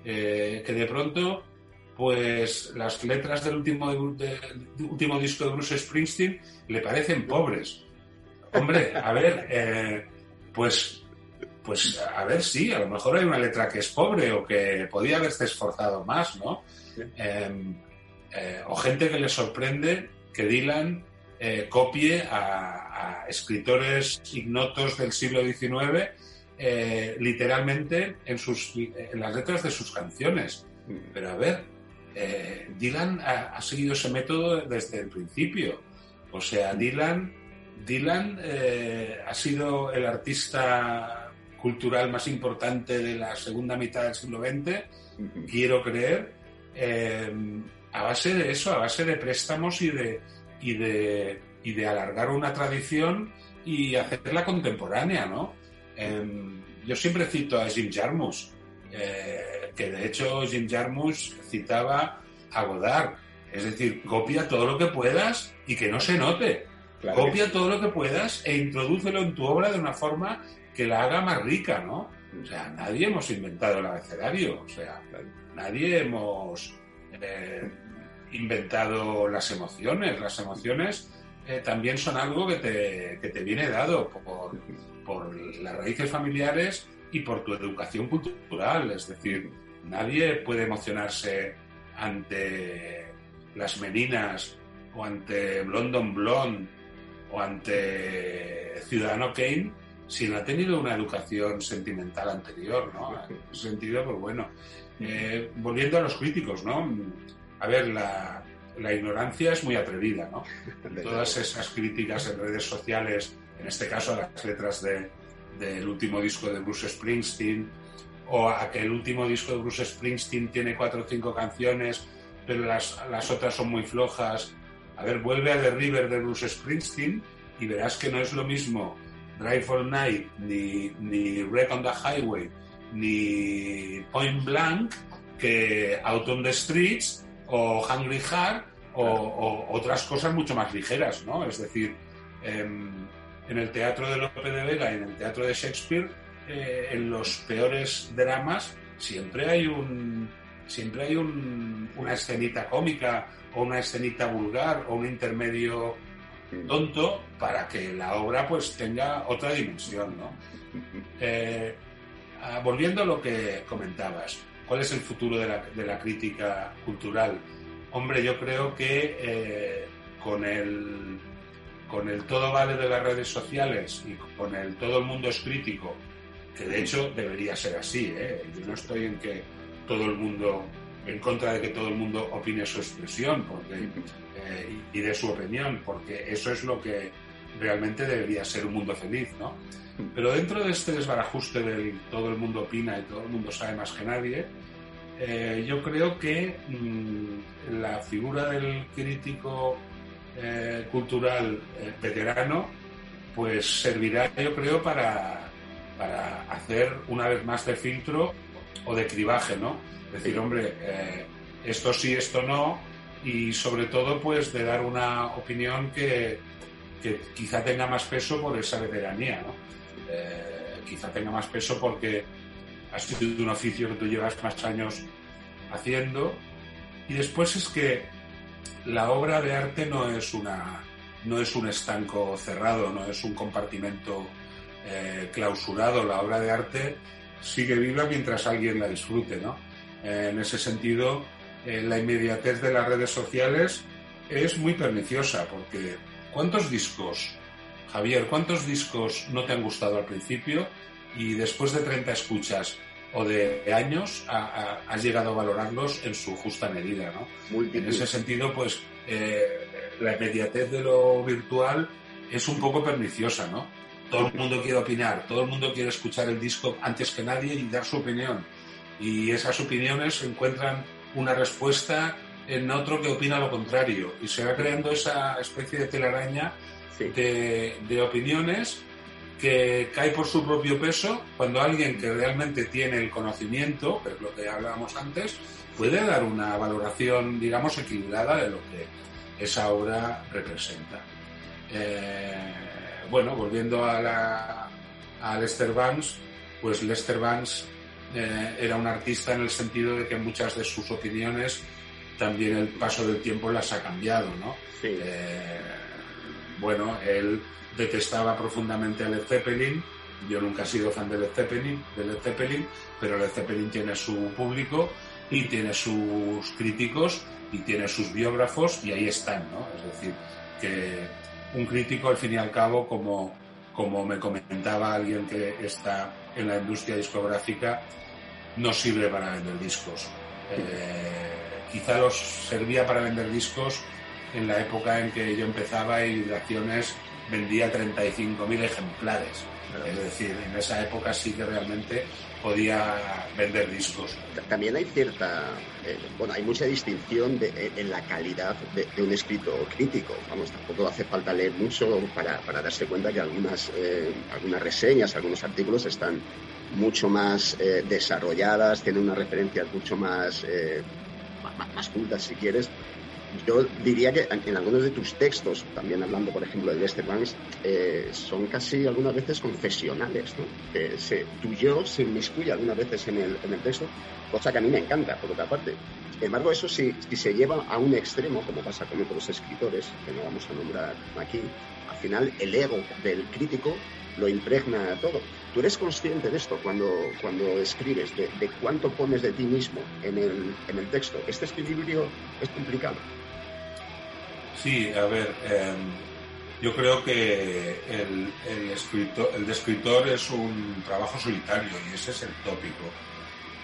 que de pronto pues las letras del último, de, del último disco de Bruce Springsteen le parecen pobres. Hombre, a ver, eh, pues, pues a ver, sí, a lo mejor hay una letra que es pobre o que podía haberse esforzado más, ¿no? Eh, eh, o gente que le sorprende que Dylan eh, copie a, a, escritores ignotos del siglo XIX eh, literalmente en, sus, en las letras de sus canciones. Pero a ver, eh, Dylan ha, ha, seguido ese método desde el principio. O sea, Dylan, Dylan eh, ha sido el artista cultural más importante de la segunda mitad del siglo XX, quiero creer, eh, a base de eso, a base de préstamos y de, y de, y de alargar una tradición y hacerla contemporánea, ¿no? Em, yo siempre cito a Jim Jarmusch, eh, que de hecho Jim Jarmusch citaba a Godard. Es decir, copia todo lo que puedas y que no se note. Claro copia todo lo que puedas e introdúcelo en tu obra de una forma que la haga más rica, ¿no? O sea, nadie hemos inventado el abecedario, o sea, nadie hemos eh, inventado las emociones. Las emociones eh, también son algo que te, que te viene dado por, por las raíces familiares y por tu educación cultural. Es decir, nadie puede emocionarse ante las meninas o ante London Blonde o ante Ciudadano Kane si no ha tenido una educación sentimental anterior, ¿no? En ese sentido, pues bueno. Eh, volviendo a los críticos, ¿no? A ver, la, la ignorancia es muy atrevida, ¿no? Todas esas críticas en redes sociales, en este caso a las letras de, del último disco de Bruce Springsteen, o a que el último disco de Bruce Springsteen tiene cuatro o cinco canciones, pero las, las otras son muy flojas. A ver, vuelve a The River de Bruce Springsteen y verás que no es lo mismo Drive All Night, ni, ni Red on the Highway, ni Point Blank, que Out on the Streets, o Hungry Heart, o, o otras cosas mucho más ligeras, ¿no? Es decir, eh, en el teatro de Lope de Vega y en el teatro de Shakespeare, eh, en los peores dramas, siempre hay un siempre hay un, una escenita cómica o una escenita vulgar o un intermedio tonto para que la obra pues tenga otra dimensión, ¿no? Eh, volviendo a lo que comentabas, ¿cuál es el futuro de la, de la crítica cultural? Hombre, yo creo que eh, con el con el todo vale de las redes sociales y con el todo el mundo es crítico, que de hecho debería ser así, ¿eh? yo no estoy en que todo el mundo, en contra de que todo el mundo opine su expresión eh, y de su opinión, porque eso es lo que realmente debería ser un mundo feliz, ¿no? Pero dentro de este desbarajuste del todo el mundo opina y todo el mundo sabe más que nadie, eh, yo creo que mmm, la figura del crítico eh, cultural eh, veterano, pues servirá, yo creo, para, para, hacer una vez más de filtro o de cribaje, ¿no? Decir, hombre, esto sí, esto no, y sobre todo pues de dar una opinión que, que quizá tenga más peso por esa veteranía, ¿no? Eh, quizá tenga más peso porque has sido un oficio que tú llevas más años haciendo y después es que la obra de arte no es una no es un estanco cerrado, no es un compartimento eh, clausurado. La obra de arte sigue viva mientras alguien la disfrute, ¿no? Eh, en ese sentido, la inmediatez de las redes sociales es muy perniciosa porque ¿cuántos discos, Javier, cuántos discos no te han gustado al principio y después de 30 escuchas o de años a- a- has llegado a valorarlos en su justa medida. En ese sentido, pues eh, la inmediatez de lo virtual es un poco perniciosa, ¿no? Todo el mundo quiere opinar, todo el mundo quiere escuchar el disco antes que nadie y dar su opinión. Y esas opiniones encuentran una respuesta en otro que opina lo contrario. Y se va creando esa especie de telaraña Sí. de, de opiniones que cae por su propio peso cuando alguien que realmente tiene el conocimiento, que es lo que hablábamos antes, puede dar una valoración, digamos, equilibrada de lo que esa obra representa. Eh, bueno, volviendo a, la, a Lester Banks, pues Lester Banks eh, era un artista en el sentido de que muchas de sus opiniones también el paso del tiempo las ha cambiado, ¿no? Sí. Eh, bueno, él detestaba profundamente a Led Zeppelin. Yo nunca he sido fan de Led Zeppelin, Zeppelin, pero Led Zeppelin tiene su público y tiene sus críticos y tiene sus biógrafos y ahí están, ¿no? Es decir, que un crítico al fin y al cabo, como, como me comentaba alguien que está en la industria discográfica, no sirve para vender discos. Eh, quizá los servía para vender discos en la época en que yo empezaba y Vibraciones vendía 35.000 ejemplares. Es decir, en esa época sí que realmente podía vender discos. Ta- También hay cierta, eh, bueno, hay mucha distinción de- en- en la calidad de, de un escrito crítico. Vamos, tampoco hace falta leer mucho para, para darse cuenta que algunas, eh, algunas reseñas, algunos artículos están mucho más eh, desarrolladas, tienen unas referencias mucho más, eh, ma- más, cultas, si quieres. Yo diría que en, algunos de tus textos, también hablando, por ejemplo, de Lester Banks, eh, son casi algunas veces confesionales, ¿no? Que se, tu yo se inmiscuye algunas veces en el, en el texto, cosa que a mí me encanta, por otra parte. Sin embargo, eso si, si se lleva a un extremo, como pasa con otros escritores, que no vamos a nombrar aquí, al final el ego del crítico lo impregna todo. Tú eres consciente de esto cuando, cuando escribes, de, de cuánto pones de ti mismo en el, en el texto. Este equilibrio es complicado. Sí, a ver, eh, yo creo que el, el, escritor, el de escritor es un trabajo solitario y ese es el tópico.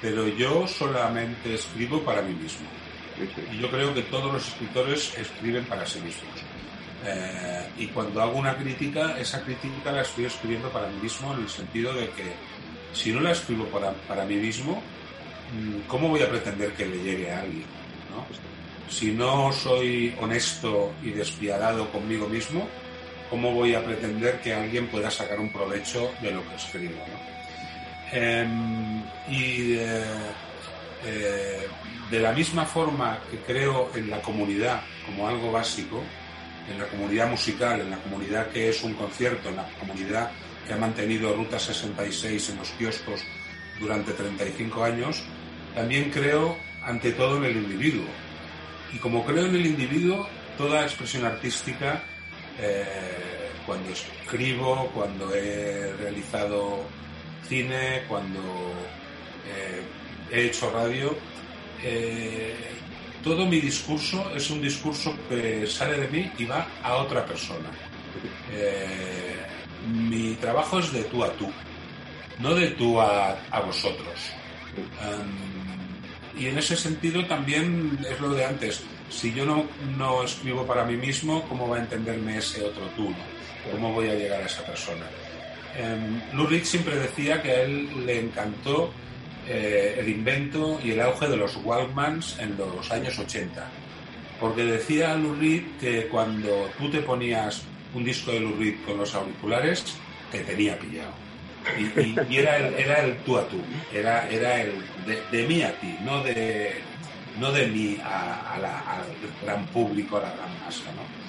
Pero yo solamente escribo para mí mismo. Y yo creo que todos los escritores escriben para sí mismos. Eh, y cuando hago una crítica, esa crítica la estoy escribiendo para mí mismo en el sentido de que si no la escribo para, para mí mismo, mm, ¿cómo voy a pretender que le llegue a alguien? ¿no? Si no soy honesto y despiadado conmigo mismo, ¿cómo voy a pretender que alguien pueda sacar un provecho de lo que escribo? ¿no? Eh, y eh, eh, de la misma forma que creo en la comunidad como algo básico, en la comunidad musical, en la comunidad que es un concierto, en la comunidad que ha mantenido Ruta 66 en los kioscos durante 35 años, también creo ante todo en el individuo. Y como creo en el individuo, toda expresión artística, eh, cuando escribo, cuando he realizado cine, cuando eh, he hecho radio, eh, todo mi discurso es un discurso que sale de mí y va a otra persona. Mi trabajo es de tú a tú, no de tú a, a vosotros. Um, y en ese sentido también es lo de antes. Si yo no, no, escribo para mí mismo, ¿cómo va a entenderme ese otro tú? ¿Cómo voy a llegar a esa persona? Um, Lou Reed siempre decía que a él le encantó eh, el invento y el auge de los Walkmans en los años 80. Porque decía Lou Reed que cuando tú te ponías un disco de Lou Reed con los auriculares, te tenía pillado. Y, y, y era, el, era, el, tú a tú, era, era el de, de, mí a ti, no de, no de mí a- a la- al gran público, a la gran masa, ¿no?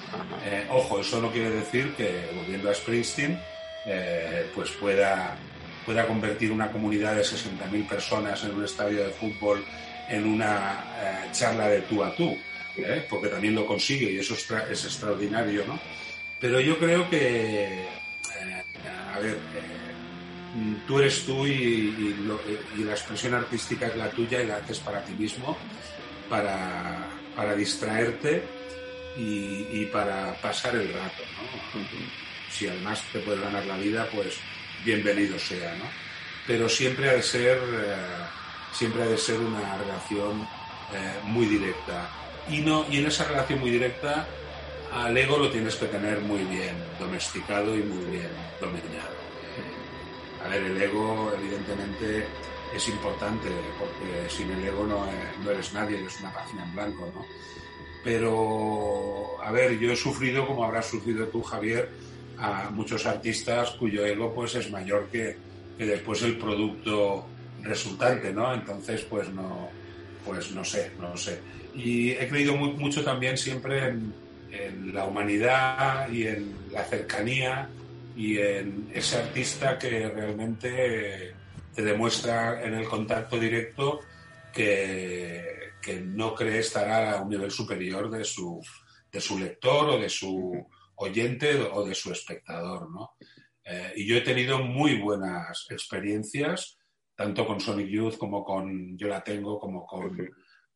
Eh, ojo, eso no quiere decir que, volviendo a Springsteen, eh, pues pueda, pueda convertir una comunidad de 60.000 personas en un estadio de fútbol en una eh, charla de tú a tú, ¿eh? porque también lo consigue y eso es, es extraordinario, ¿no? Pero yo creo que, eh, a ver, eh, tú eres tú y, y lo- y la expresión artística es la tuya y la haces para ti mismo, para, para distraerte y, y para pasar el rato, ¿no? Si además te puedes ganar la vida, pues bienvenido sea, ¿no? Pero siempre ha de ser, eh, siempre ha de ser una relación eh, muy directa. Y, no, y en esa relación muy directa al ego lo tienes que tener muy bien domesticado y muy bien dominado. A ver, el ego evidentemente es importante porque sin el ego no, eh, no eres nadie, eres una página en blanco, ¿no? Pero, a ver, yo he sufrido, como habrás sufrido tú, Javier, a muchos artistas cuyo ego pues es mayor que, que después el producto resultante, ¿no? Entonces, pues no, pues no sé, no sé. Y he creído muy- mucho también siempre en, en la humanidad y en la cercanía y en ese artista que realmente te demuestra en el contacto directo que, que no cree estar a un nivel superior de su, de su lector o de su oyente o de su espectador, ¿no? Eh, y yo he tenido muy buenas experiencias, tanto con Sonic Youth como con Yo la tengo, como con,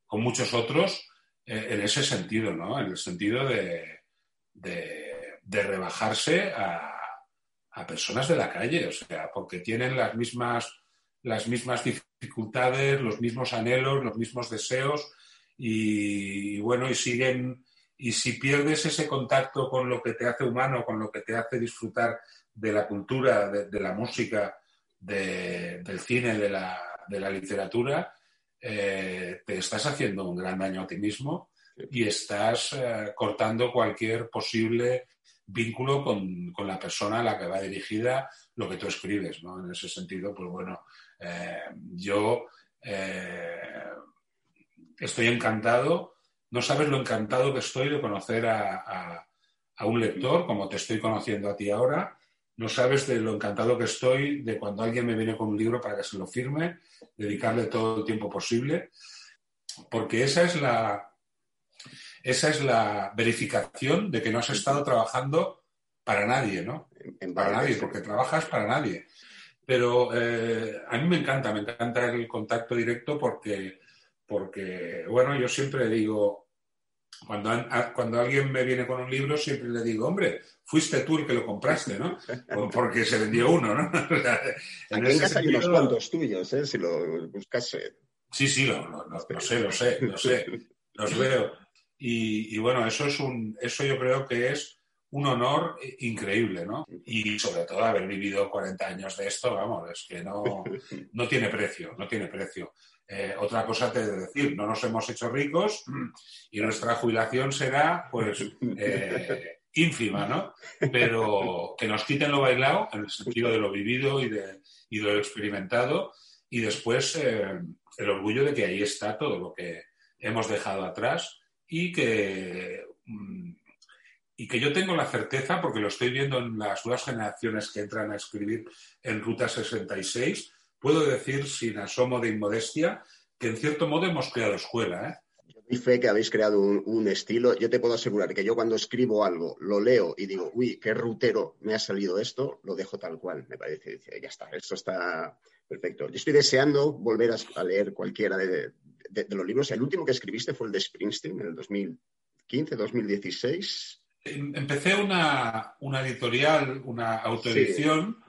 con muchos otros, eh, en ese sentido, ¿no? En el sentido de, de, de rebajarse a, a personas de la calle, o sea, porque tienen las mismas, las mismas dificultades, los mismos anhelos, los mismos deseos y, y bueno, y siguen, y si pierdes ese contacto con lo que te hace humano, con lo que te hace disfrutar de la cultura, de, de la música, de- del cine, de la, de la literatura, eh, te estás haciendo un gran daño a ti mismo y estás eh, cortando cualquier posible vínculo con, con la persona a la que va dirigida lo que tú escribes, ¿no? En ese sentido, pues bueno, eh, yo eh, estoy encantado, no sabes lo encantado que estoy de conocer a, a- a un lector, como te estoy conociendo a ti ahora, no sabes de lo encantado que estoy de cuando alguien me viene con un libro para que se lo firme, dedicarle todo el tiempo posible, porque esa es la, esa es la verificación de que no has estado trabajando para nadie, ¿no? En Para nadie, porque trabajas para nadie. Pero eh, a mí me encanta, me encanta el contacto directo porque, porque bueno, yo siempre digo, cuando, a- cuando alguien me viene con un libro, siempre le digo, hombre, fuiste tú el que lo compraste, ¿no? Porque se vendió uno, ¿no? En Aquí en ese casa hay unos sentido- cuantos tuyos, ¿eh? Si lo buscas. Sí, sí, lo, lo- lo- lo sé, lo sé, lo sé, los veo. Y, y bueno, eso es un, eso yo creo que es un honor increíble, ¿no? Y sobre todo haber vivido 40 años de esto, vamos, es que no, no tiene precio, no tiene precio. Eh, otra cosa te he de decir, no nos hemos hecho ricos y nuestra jubilación será, pues, eh, ínfima, ¿no? Pero que nos quiten lo bailado, en el sentido de lo vivido y de, y de lo experimentado, y después eh, el orgullo de que ahí está todo lo que hemos dejado atrás y que, mm, y que yo tengo la certeza, porque lo estoy viendo en las nuevas generaciones que entran a escribir en Ruta 66, puedo decir sin asomo de inmodestia que en cierto modo hemos creado escuela. ¿eh? fe que habéis creado un, estilo. Yo te puedo asegurar que yo cuando escribo algo, lo leo y digo, uy, qué rutero me ha salido esto, lo dejo tal cual. Me parece, dice, ya está, esto está perfecto. Yo estoy deseando volver a leer cualquiera de, de- de los libros. El último que escribiste fue el de Springsteen en el 2015, 2016. Em- Empecé una, una editorial, una autoedición,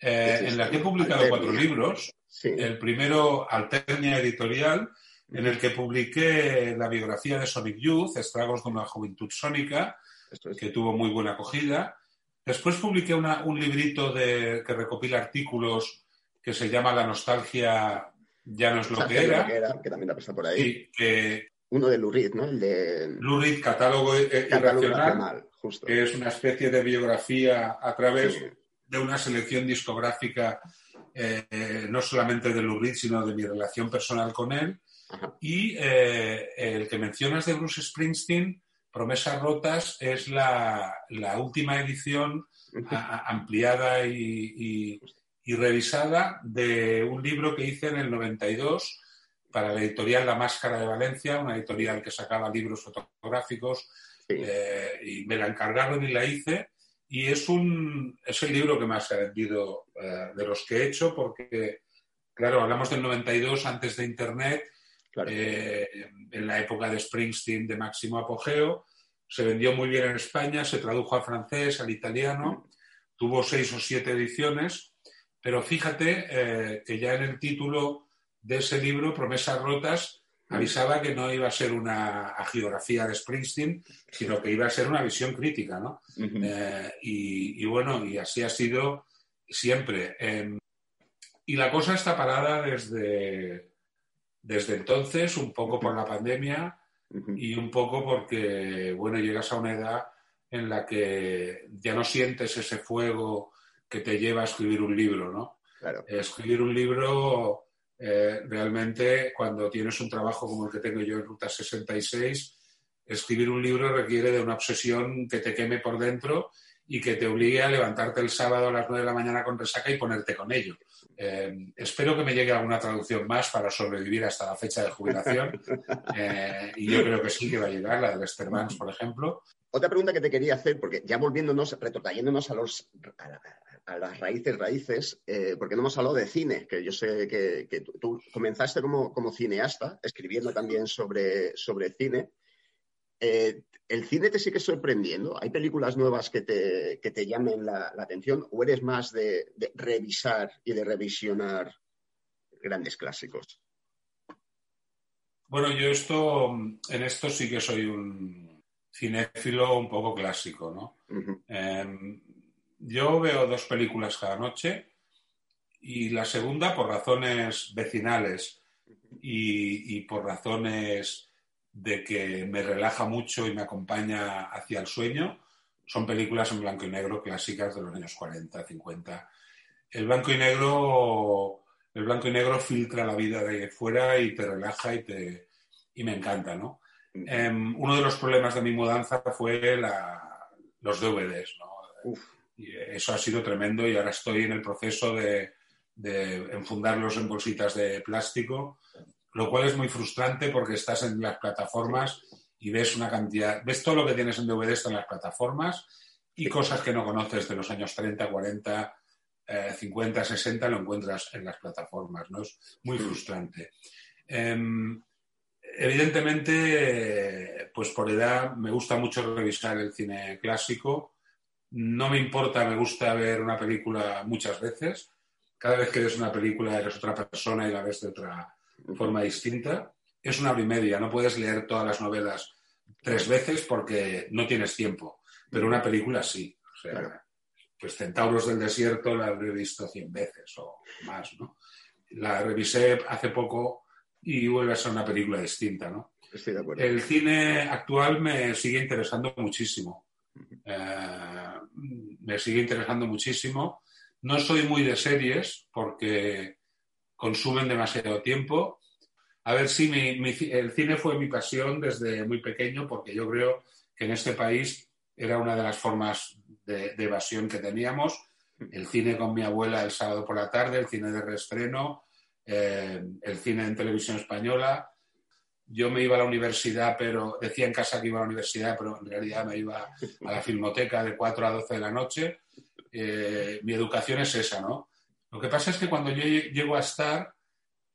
eh, Sí, sí, en la que he publicado Alternia. cuatro libros. Sí, El primero, Alternia Editorial, en el que publiqué la biografía de Sonic Youth, Estragos de una juventud sónica, es. que tuvo muy buena acogida. Después publiqué una- un librito de, que recopila artículos que se llama La nostalgia ya no es lo que era. Que también ha pasado por ahí. Uno de Lurid, ¿no? El de Lou Reed, Catálogo eh, Catálogo Irracional, justo. que es una especie de biografía a través Sí. de una selección discográfica, eh, no solamente de Lou Reed, sino de mi relación personal con él. Ajá. Y eh, el que mencionas de Bruce Springsteen, Promesas Rotas, es la, la última edición a- ampliada y, y- y revisada de un libro que hice en el 92 para la editorial La Máscara de Valencia, una editorial que sacaba libros fotográficos Sí. eh, y me la encargaron y la hice. Y es, un, es el libro que más he vendido eh, de los que he hecho porque, claro, hablamos del 92 antes de Internet, Claro. eh, en la época de Springsteen de máximo apogeo. Se vendió muy bien en España, se tradujo al francés, al italiano, tuvo seis o siete ediciones, pero fíjate eh, que ya en el título de ese libro, Promesas Rotas, avisaba que no iba a ser una agiografía de Springsteen, sino que iba a ser una visión crítica, ¿no? Eh, y, y bueno, y así ha sido siempre. Eh, y la cosa está parada desde, desde entonces, un poco por la pandemia y un poco porque, bueno, llegas a una edad en la que ya no sientes ese fuego que te lleva a escribir un libro, ¿no? Claro. Escribir un libro, eh, realmente, cuando tienes un trabajo como el que tengo yo en Ruta 66, escribir un libro requiere de una obsesión que te queme por dentro y que te obligue a levantarte el sábado a las 9 de la mañana con resaca y ponerte con ello. Eh, espero que me llegue alguna traducción más para sobrevivir hasta la fecha de jubilación. Eh, y yo creo que sí que va a llegar, la de Lester Banks, por ejemplo. Otra pregunta que te quería hacer, porque ya volviéndonos, retrotrayéndonos a, los, a, la- a las raíces, raíces, eh, porque no hemos hablado de cine, que yo sé que, que tú, tú comenzaste como, como cineasta, escribiendo también sobre, sobre cine. Eh, ¿El cine te sigue sorprendiendo? ¿Hay películas nuevas que te, que te llamen la, la atención? ¿O eres más de, de revisar y de revisionar grandes clásicos? Bueno, yo esto, en esto sí que soy un cinéfilo un poco clásico, ¿no? Eh, yo veo dos películas cada noche y la segunda por razones vecinales y, y por razones de que me relaja mucho y me acompaña hacia el sueño. Son películas en blanco y negro clásicas de los años 40, 50. El blanco y negro, el blanco y negro filtra la vida de fuera y te relaja y, te, y me encanta, ¿no? Eh, uno de los problemas de mi mudanza fue la- los DVDs, ¿no? Uf. Y eso ha sido tremendo y ahora estoy en el proceso de, de enfundarlos en bolsitas de plástico, lo cual es muy frustrante porque estás en las plataformas y ves una cantidad, ves todo lo que tienes en DVD está en las plataformas y cosas que no conoces de los años 30, 40, eh, 50, 60 lo encuentras en las plataformas, ¿no? Es muy frustrante. Em, evidentemente, pues por edad me gusta mucho revisar el cine clásico. No me importa, me gusta ver una película muchas veces. Cada vez que ves una película eres otra persona y la ves de otra forma distinta. Es una hora y media, no puedes leer todas las novelas tres veces porque no tienes tiempo, pero una película sí. O sea, Claro. pues Centauros del Desierto la habré visto cien veces o más, ¿no? La revisé hace poco y vuelve a ser una película distinta, ¿no? Estoy de acuerdo. El cine actual me sigue interesando muchísimo. Eh, me sigue interesando muchísimo. No soy muy de series porque consumen demasiado tiempo. A ver si ci- el cine fue mi pasión desde muy pequeño porque yo creo que en este país era una de las formas de, de evasión que teníamos. El cine con mi abuela el sábado por la tarde, el cine de reestreno, eh, el cine en televisión española. Yo me iba a la universidad, pero decía en casa que iba a la universidad, pero en realidad me iba a la filmoteca de 4 a 12 de la noche. Eh, mi educación es esa, ¿no? Lo que pasa es que cuando yo lle- llego a estar,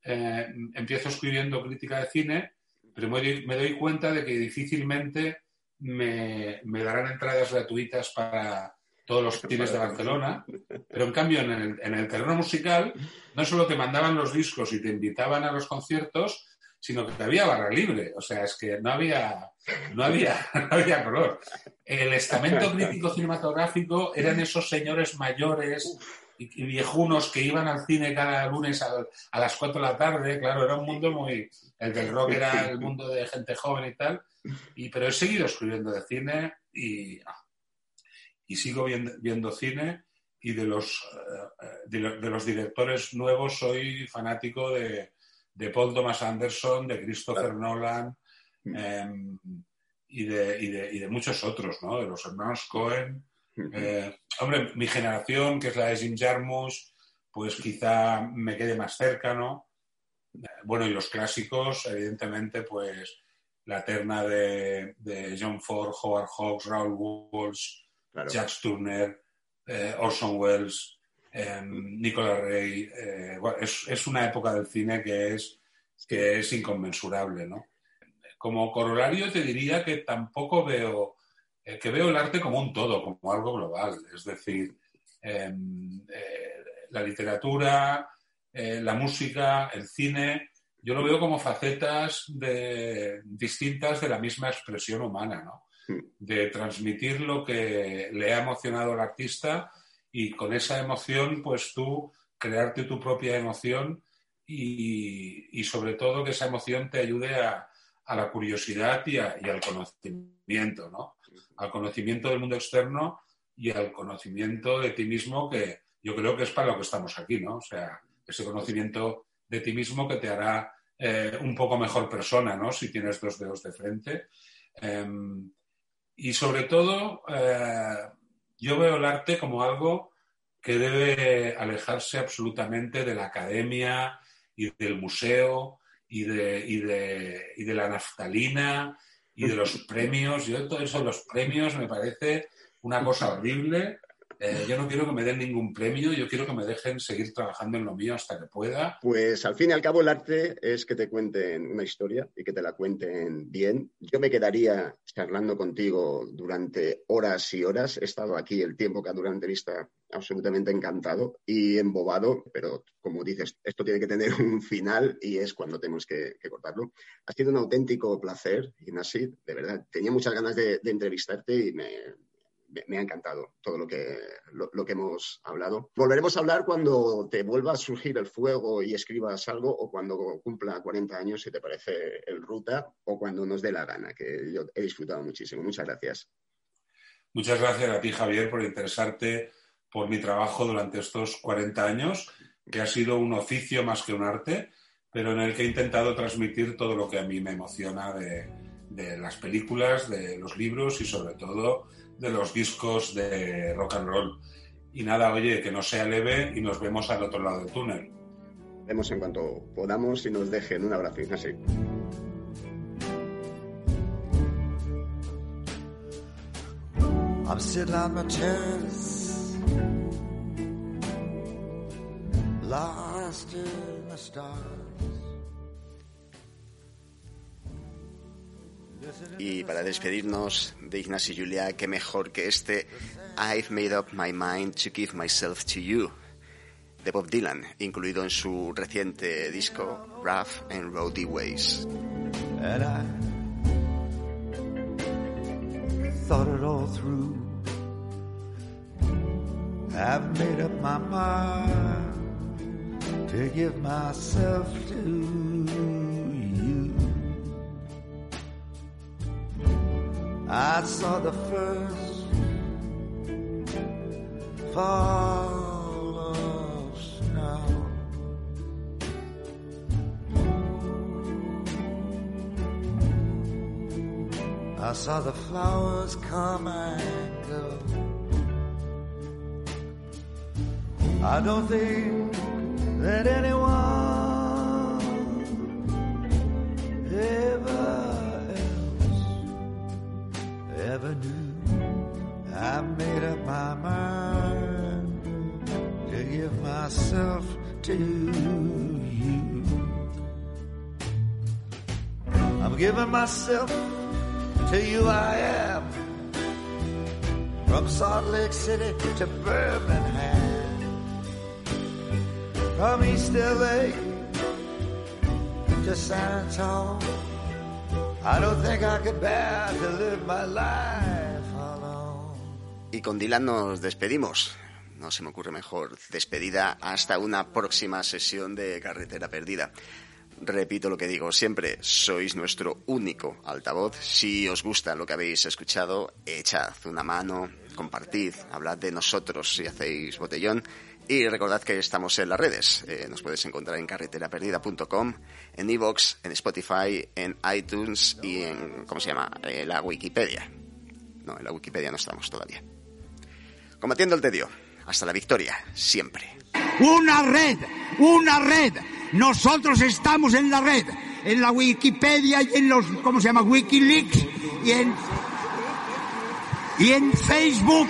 eh, empiezo escribiendo crítica de cine, pero me doy, cuenta de que difícilmente me, darán entradas gratuitas para todos los cines de Barcelona, pero en cambio en el, en el terreno musical no solo te mandaban los discos y te invitaban a los conciertos, sino que había barra libre. O sea, es que no había, no había, no había color. El estamento crítico cinematográfico eran esos señores mayores viejunos que iban al cine cada lunes a, a las 4 de la tarde. Claro, era un mundo muy... El del rock era el mundo de gente joven y tal. Y, pero he seguido escribiendo de cine y, y sigo viendo, viendo cine y de los, eh, de, lo- de los directores nuevos soy fanático de, de Paul Thomas Anderson, de Christopher Nolan em, y, de, y, de, y de muchos otros, ¿no? De los hermanos Cohen. Eh, hombre, mi generación, que es la de Jim Jarmusch, pues quizá me quede más cerca, ¿no? Eh, Bueno, y los clásicos, evidentemente, pues la terna de, de John Ford, Howard Hawks, Raoul Walsh, Claro. Jack Turner, eh, Orson Welles, Nicolas Rey. bueno, es, es una época del cine que es, que es inconmensurable, ¿no? Como corolario te diría que tampoco veo, eh, que veo el arte como un todo, como algo global. Es decir, em, eh, la literatura, eh, la música, el cine, yo lo veo como facetas de, distintas de la misma expresión humana, ¿no? De transmitir lo que le ha emocionado al artista y con esa emoción, pues tú crearte tu propia emoción y, y sobre todo que esa emoción te ayude a, a la curiosidad y, a- y al conocimiento, ¿no? Al conocimiento del mundo externo y al conocimiento de ti mismo, que yo creo que es para lo que estamos aquí, ¿no? O sea, ese conocimiento de ti mismo que te hará eh, un poco mejor persona, ¿no? Si tienes dos dedos de frente. Em, y sobre todo, eh, yo veo el arte como algo que debe alejarse absolutamente de la academia y del museo y de, y de, y de la naftalina y de los premios. Yo todo eso, los premios, me parece una cosa horrible. Eh, yo no quiero que me den ningún premio, yo quiero que me dejen seguir trabajando en lo mío hasta que pueda. Pues al fin y al cabo el arte es que te cuenten una historia y que te la cuenten bien. Yo me quedaría charlando contigo durante horas y horas. He estado aquí el tiempo que la entrevista absolutamente encantado y embobado, pero como dices, esto tiene que tener un final y es cuando tenemos que, cortarlo. Ha sido un auténtico placer, Ignasi, de verdad. Tenía muchas ganas de, entrevistarte y me ha encantado todo lo que, lo, lo que hemos hablado. Volveremos a hablar cuando te vuelva a surgir el fuego y escribas algo o cuando cumpla 40 años, si te parece el ruta, o cuando nos dé la gana, que yo he disfrutado muchísimo. Muchas gracias. Muchas gracias a ti, Javier, por interesarte por mi trabajo durante estos 40 años, que ha sido un oficio más que un arte, pero en el que he intentado transmitir todo lo que a mí me emociona de, de las películas, de los libros y sobre todo de los discos de rock and roll. Y nada, oye, que no sea leve y nos vemos al otro lado del túnel. Vemos en cuanto podamos y nos dejen un abrazo, Ignasi. I'm sitting on my terrace, lost in the stars. Y para despedirnos de Ignasi Julia, qué mejor que este I've made up my mind to give myself to you de Bob Dylan, incluido en su reciente disco Rough and Roady Ways. And I thought it all through. I've made up my mind to give myself to you. I saw the first fall of snow. I saw the flowers come and go. I don't think that anyone ever else ever knew. I made up my mind to give myself to you. I'm giving myself to you I am. From Salt Lake City to Birmingham. From East LA to San Antonio. I don't think I could bear to live my life alone. Y con Dylan nos despedimos. No se me ocurre mejor despedida hasta una próxima sesión de Carretera Perdida. Repito lo que digo siempre, sois nuestro único altavoz. Si os gusta lo que habéis escuchado, echad una mano, compartid, hablad de nosotros si hacéis botellón Y recordad que estamos en las redes. Eh, nos puedes encontrar en carreteraperdida.com, en iVoox, en Spotify, en iTunes y en, ¿cómo se llama? Eh, la Wikipedia. No, en la Wikipedia no estamos todavía. Combatiendo el tedio. Hasta la victoria, siempre. Una red, una red. Nosotros estamos en la red, en la Wikipedia y en los, ¿cómo se llama? Wikileaks y en, y en Facebook.